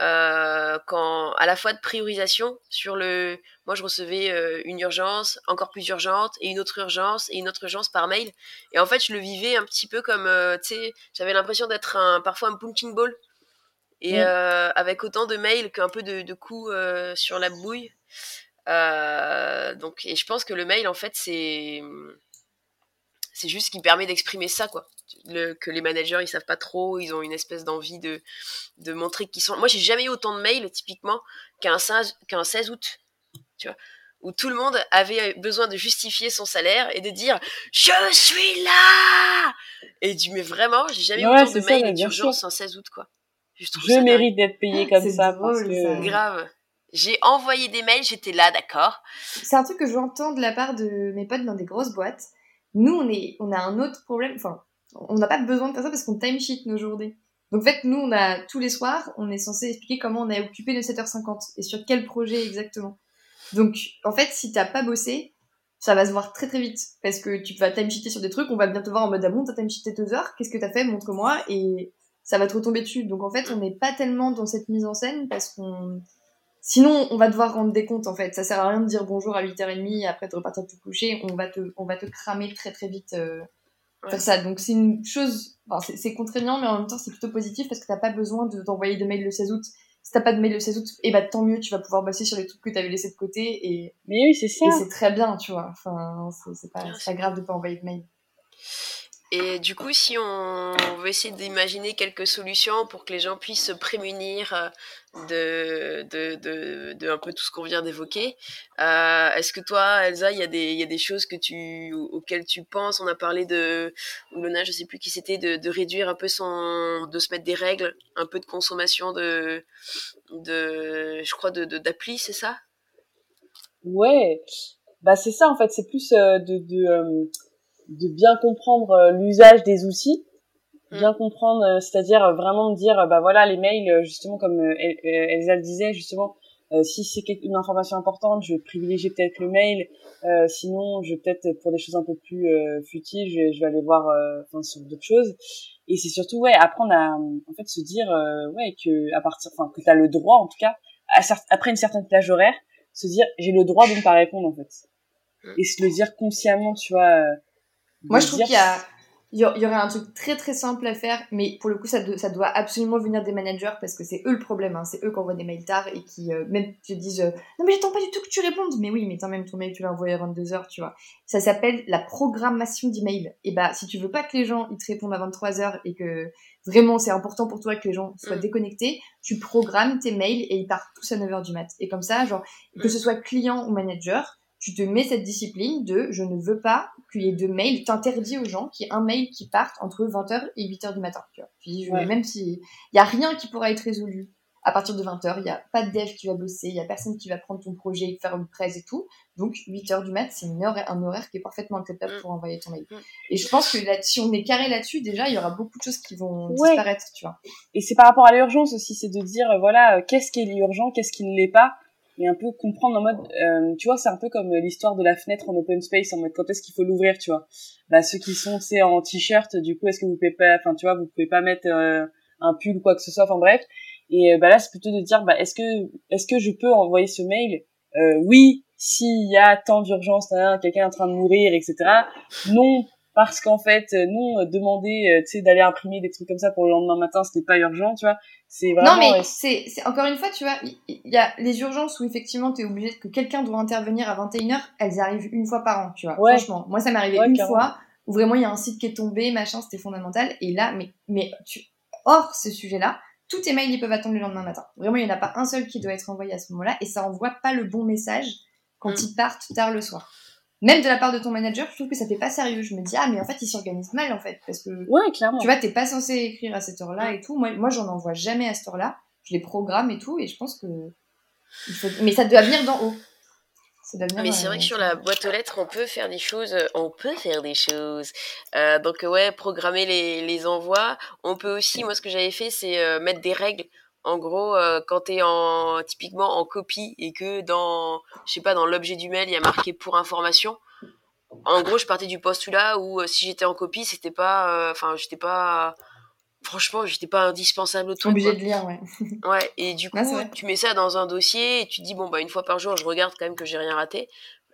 euh, quand à la fois de priorisation sur le moi je recevais euh, une urgence encore plus urgente et une autre urgence et une autre urgence par mail. Et en fait je le vivais un petit peu comme euh, tu sais j'avais l'impression d'être un parfois un punching ball. Et avec autant de mails qu'un peu de, de coups sur la bouille. Donc et je pense que le mail en fait c'est c'est juste ce qui permet d'exprimer ça, quoi. que les managers, ils savent pas trop, ils ont une espèce d'envie de, de montrer qu'ils sont. Moi, j'ai jamais eu autant de mails, typiquement, qu'un 16, qu'un 16 août, tu vois, où tout le monde avait besoin de justifier son salaire et de dire Je suis là Et du, mais vraiment, j'ai jamais eu autant de mails d'urgence un 16 août, quoi. Je, mérite d'être payé comme ça. Drôle, que... Grave. J'ai envoyé des mails, j'étais là, d'accord. C'est un truc que j'entends de la part de mes potes dans des grosses boîtes nous, on, est, on a un autre problème. Enfin, on n'a pas besoin de faire ça parce qu'on timesheet nos journées. Donc, en fait, nous, on a tous les soirs, on est censé expliquer comment on a occupé de 7h50 et sur quel projet exactement. Donc, en fait, si t'as pas bossé, ça va se voir très très vite parce que tu vas timesheeter sur des trucs, on va bien te voir en mode ah t'as timesheeté deux heures, qu'est-ce que t'as fait, montre-moi et ça va te retomber dessus. Donc, en fait, on n'est pas tellement dans cette mise en scène parce qu'on Sinon, on va devoir rendre des comptes en fait. Ça sert à rien de dire bonjour à 8h30 après de repartir te coucher. On va te, on va te cramer très très vite euh, faire ça. Donc c'est une chose, enfin, c'est contraignant, mais en même temps c'est plutôt positif parce que t'as pas besoin d'envoyer de, mails le 16 août. si t'as pas de mail de ces août, et bah tant mieux, tu vas pouvoir bosser sur les trucs que t'avais laissé de côté et. Mais oui, c'est ça. Et c'est très bien, tu vois. Enfin, c'est pas, pas grave de pas envoyer de mail. Et du coup, si on veut essayer d'imaginer quelques solutions pour que les gens puissent se prémunir euh, de, de, de, de un peu tout ce qu'on vient d'évoquer, euh, est-ce que toi, Elsa, il y, a des, y a des choses que tu, auxquelles tu penses? On a parlé de, ou Lona, je sais plus qui c'était, de, de réduire un peu son, de se mettre des règles, un peu de consommation de, de je crois, de d'appli, c'est ça? Ouais, bah c'est ça en fait, c'est plus euh, de, de de bien comprendre euh, l'usage des outils, mm. bien comprendre, euh, c'est-à-dire euh, vraiment me dire, bah voilà, les mails, justement comme Elsa le disait, justement, si c'est une information importante, je vais privilégier peut-être le mail. sinon, je vais peut-être pour des choses un peu plus futiles, je, je, vais aller voir enfin sur d'autres choses. Et c'est surtout ouais apprendre à en fait se dire ouais que à partir enfin que tu as le droit en tout cas à, après une certaine plage horaire se dire j'ai le droit de ne pas répondre en fait mm. et se le dire consciemment tu vois moi, je trouve qu'il y a, il y aurait un truc très très simple à faire, mais pour le coup, ça, ça doit absolument venir des managers parce que c'est eux le problème. Hein. C'est eux qui envoient des mails tard et qui euh, même te disent euh, Non, mais j'attends pas du tout que tu répondes. Mais oui, mais quand même, ton mail, tu l'as envoyé à 22h, tu vois. Ça s'appelle la programmation d'email. Et bah, si tu veux pas que les gens ils te répondent à 23h et que vraiment c'est important pour toi que les gens soient mm. déconnectés, tu programmes tes mails et ils partent tous à 9h du mat. Et comme ça, genre, que mm. ce soit client ou manager, tu te mets cette discipline de je ne veux pas qu'il y ait de mails, t'interdis aux gens qu'il y ait un mail qui parte entre 20h et 8h du matin. Tu vois. Puis, je, même si il y a rien qui pourra être résolu à partir de 20h, il n'y a pas de dev qui va bosser, il y a personne qui va prendre ton projet et faire une presse et tout. Donc 8h du mat, c'est un horaire qui est parfaitement acceptable mm. pour envoyer ton mail. Mm. Et je pense que là, si on est carré là-dessus, déjà, il y aura beaucoup de choses qui vont disparaître, tu vois. Et c'est par rapport à l'urgence aussi, c'est de dire, voilà, qu'est-ce qui est urgent, qu'est-ce qui ne l'est pas et un peu comprendre en mode euh, tu vois c'est un peu comme l'histoire de la fenêtre en open space en mode quand est-ce qu'il faut l'ouvrir tu vois. Bah ceux qui sont c'est en t-shirt du coup est-ce que vous pouvez pas enfin tu vois vous pouvez pas mettre euh, un pull ou quoi que ce soit enfin bref. Et euh, bah là c'est plutôt de dire bah est-ce que est-ce que je peux envoyer ce mail oui s'il y a tant d'urgence quelqu'un est en train de mourir etc non parce qu'en fait non demander tu sais d'aller imprimer des trucs comme ça pour le lendemain matin ce n'est pas urgent tu vois c'est vraiment. Non, mais c'est, encore une fois, tu vois, il y, a les urgences où effectivement tu es obligé que quelqu'un doit intervenir à 21h, elles arrivent une fois par an, tu vois. Franchement, moi ça m'est arrivé une fois où vraiment il y a un site qui est tombé, machin, c'était fondamental. Et là, mais, mais tu, hors ce sujet-là, tous tes mails ils peuvent attendre le lendemain matin. Vraiment, il n'y en a pas un seul qui doit être envoyé à ce moment-là et ça envoie pas le bon message quand mm. ils partent tard le soir même de la part de ton manager, je trouve que ça fait pas sérieux. Je me dis, ah, mais en fait, il s'organise mal, en fait, parce que. Ouais, clairement. Tu vois, t'es pas censé écrire à cette heure-là et tout. Moi, moi, j'en envoie jamais à cette heure-là. Je les programme et tout, et je pense que. Mais ça doit venir d'en haut. mais c'est vrai que sur la boîte aux lettres, on peut faire des choses. Euh, on peut faire des choses. Euh, donc, ouais, programmer les, les envois. On peut aussi, moi, ce que j'avais fait, c'est euh, mettre des règles en gros, euh, quand tu es en, typiquement en copie et que dans, je sais pas, dans l'objet du mail, il y a marqué pour information. En gros, je partais du postulat où euh, si j'étais en copie, c'était pas, euh, enfin, j'étais pas, franchement, j'étais pas indispensable au tout. Obligé de lire, ouais. ouais, et du coup, tu mets ça dans un dossier et tu dis, bon, bah, une fois par jour, je regarde quand même que j'ai rien raté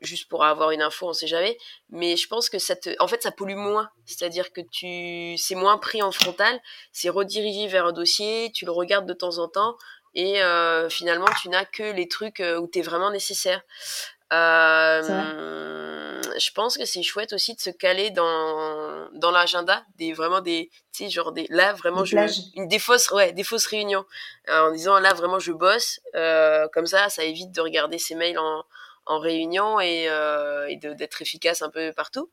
juste pour avoir une info, on sait jamais. Mais je pense que ça te, en fait, ça pollue moins. C'est-à-dire que tu, c'est moins pris en frontal, c'est redirigé vers un dossier, tu le regardes de temps en temps, et euh, finalement, tu n'as que les trucs euh, où tu es vraiment nécessaire. Euh, je pense que c'est chouette aussi de se caler dans, dans l'agenda des vraiment des tu sais genre des là vraiment je une des fausses ouais des fausses réunions en disant là vraiment je bosse comme ça ça évite de regarder ses mails en en réunion et, euh, et d'être efficace un peu partout.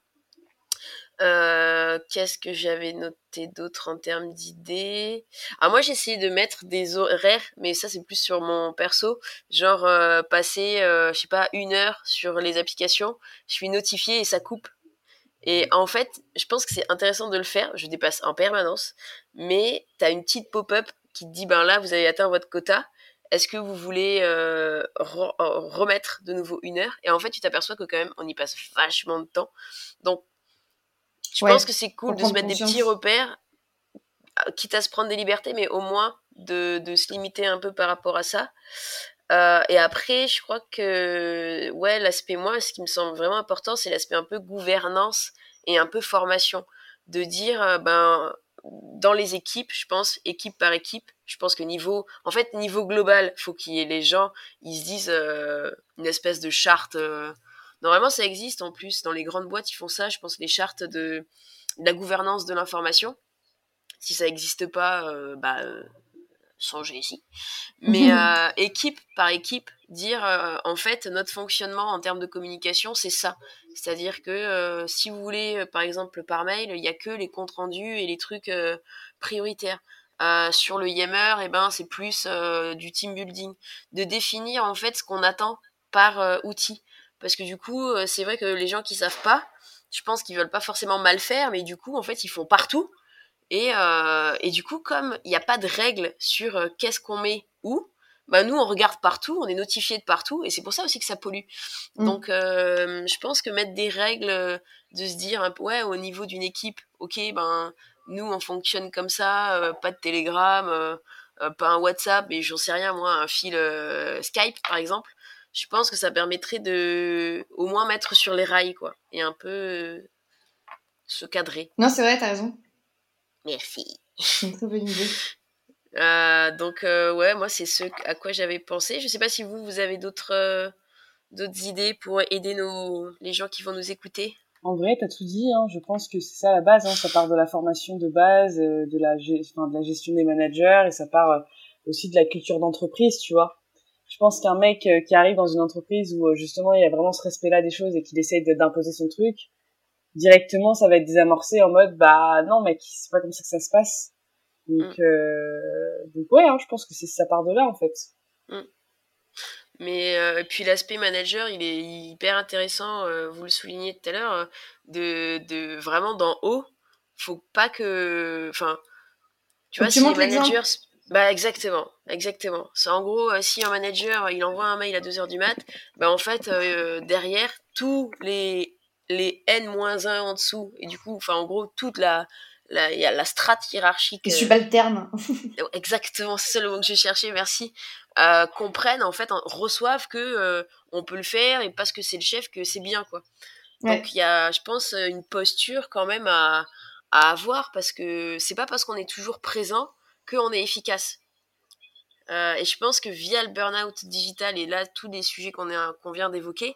Euh, Qu'est-ce que j'avais noté d'autre en termes d'idées? Ah moi j'ai essayé de mettre des horaires, mais ça c'est plus sur mon perso, genre euh, passer, euh, je sais pas, une heure sur les applications, je suis notifié et ça coupe. Et en fait, je pense que c'est intéressant de le faire, je dépasse en permanence, mais tu as une petite pop-up qui te dit ben là vous avez atteint votre quota est-ce que vous voulez euh, euh, remettre de nouveau une heure? Et en fait, tu t'aperçois que quand même, on y passe vachement de temps. Donc, je pense que c'est cool de se mettre des petits repères, euh, quitte à se prendre des libertés, mais au moins de, se limiter un peu par rapport à ça. et après, je crois que ouais, l'aspect moi, ce qui me semble vraiment important, c'est l'aspect un peu gouvernance et un peu formation, de dire ben dans les équipes, je pense, équipe par équipe, je pense que niveau, en fait, niveau global, faut qu'il y ait les gens, ils se disent euh, une espèce de charte. Euh, normalement, ça existe en plus dans les grandes boîtes, ils font ça. Je pense les chartes de, la gouvernance de l'information. Si ça n'existe pas, euh, bah, changer ici. Mais équipe par équipe, dire en fait notre fonctionnement en termes de communication, c'est ça. C'est-à-dire que si vous voulez, par exemple, par mail, il n'y a que les comptes rendus et les trucs prioritaires. Euh, sur le Yammer, eh ben, c'est plus euh, du team building, de définir en fait ce qu'on attend par euh, outil. Parce que du coup, c'est vrai que les gens qui savent pas, je pense qu'ils veulent pas forcément mal faire, mais du coup, en fait, ils font partout. Et, et du coup, comme il n'y a pas de règles sur qu'est-ce qu'on met où, bah nous on regarde partout, on est notifié de partout, et c'est pour ça aussi que ça pollue. Mm. Donc je pense que mettre des règles, de se dire ouais au niveau d'une équipe, ok ben nous on fonctionne comme ça, euh, pas de télégramme, euh, euh, pas un WhatsApp, et j'en sais rien moi, un fil Skype par exemple. Je pense que ça permettrait de au moins mettre sur les rails quoi, et un peu se cadrer. Non c'est vrai, t'as raison. Merci. C'est une très bonne idée. donc ouais, moi c'est ce à quoi j'avais pensé. Je sais pas si vous vous avez d'autres d'autres idées pour aider nos les gens qui vont nous écouter. En vrai, t'as tout dit. Hein. Je pense que c'est ça la base. Hein. Ça part de la formation de base, euh, de la, enfin, de la gestion des managers, et ça part euh, aussi de la culture d'entreprise, tu vois. Je pense qu'un mec euh, qui arrive dans une entreprise où justement il y a vraiment ce respect-là des choses et qu'il essaye d'imposer son truc, directement ça va être désamorcé en mode bah non mec, c'est pas comme ça que ça se passe. Donc, mm. euh... donc ouais, hein, je pense que c'est ça part de là en fait. Mm. Mais euh, puis l'aspect manager, il est hyper intéressant, euh, vous le soulignez tout à l'heure, de, de vraiment d'en haut. Faut pas que. Enfin, tu vois, si les managers. Bah exactement, exactement. C'est en gros, si un manager il envoie un mail à 2h du mat, bah en fait derrière tous les les n-1 en dessous et du coup, enfin en gros toute la il y a la strate hiérarchique. Les subalternes. exactement, c'est le mot que j'ai cherché, merci. Euh, comprennent en fait, reçoivent que euh, on peut le faire et parce que c'est le chef que c'est bien quoi. Donc il y a, je pense, une posture quand même à, à avoir parce que c'est pas parce qu'on est toujours présent qu'on est efficace. Euh, et je pense que via le burn-out digital et là tous les sujets qu'on qu'on vient d'évoquer,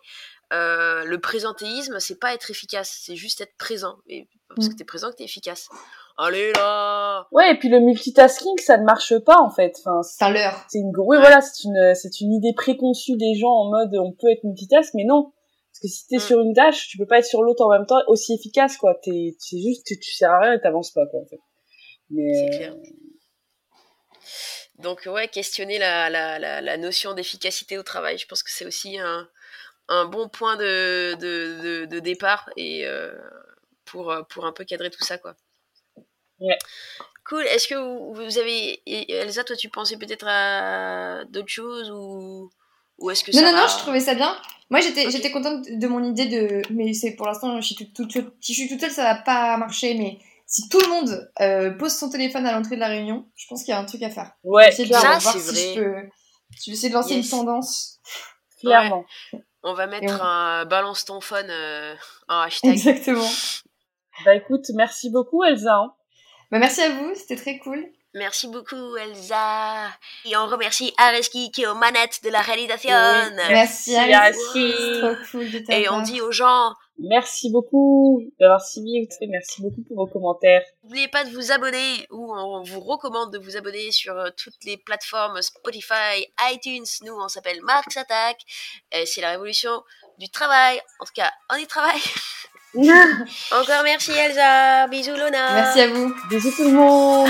le présentéisme c'est pas être efficace, c'est juste être présent. Et parce que mm. t'es présent que t'es efficace. Allez là Ouais, et puis le multitasking, ça ne marche pas en fait. Enfin, c'est l'heure. C'est une oui, voilà, c'est une c'est une idée préconçue des gens en mode on peut être multitask, mais non. Parce que si t'es es mm. sur une tâche, tu peux pas être sur l'autre en même temps aussi efficace quoi. T'es c'est juste tu, tu sers à rien et t'avances pas quoi en fait. Mais c'est clair. Euh, Donc ouais, questionner la, la, la, la notion d'efficacité au travail, je pense que c'est aussi un, un bon point de, de, de, de départ et euh, pour, pour un peu cadrer tout ça quoi. Cool. Est-ce que vous, avez. Elsa, toi, tu pensais peut-être à d'autres choses ou. Ou est-ce que non, ça non, non, je trouvais ça bien. Moi, j'étais, j'étais contente de mon idée de. Mais c'est pour l'instant, je suis toute, toute, si je suis toute seule, ça va pas marcher. Mais si tout le monde euh, pose son téléphone à l'entrée de la réunion, je pense qu'il y a un truc à faire. Ouais, c'est ça, voir si je peux. Je vais essayer de lancer une tendance. Clairement. On va mettre un balance ton phone euh, en hashtag. Exactement. Bah écoute, merci beaucoup Elsa. Hein. Bah, merci à vous, c'était très cool. Merci beaucoup Elsa. Et on remercie Areski qui est aux manettes de la réalisation. Merci, Areski. Trop cool de Et on dit aux gens Merci beaucoup d'avoir suivi. Merci beaucoup pour vos commentaires. N'oubliez pas de vous abonner ou on vous recommande de vous abonner sur euh, toutes les plateformes Spotify, iTunes. Nous, on s'appelle Marx Attack. C'est la révolution du travail. En tout cas, on y travaille. Encore merci Elsa. Bisous Lona. Merci à vous. Bisous tout le monde.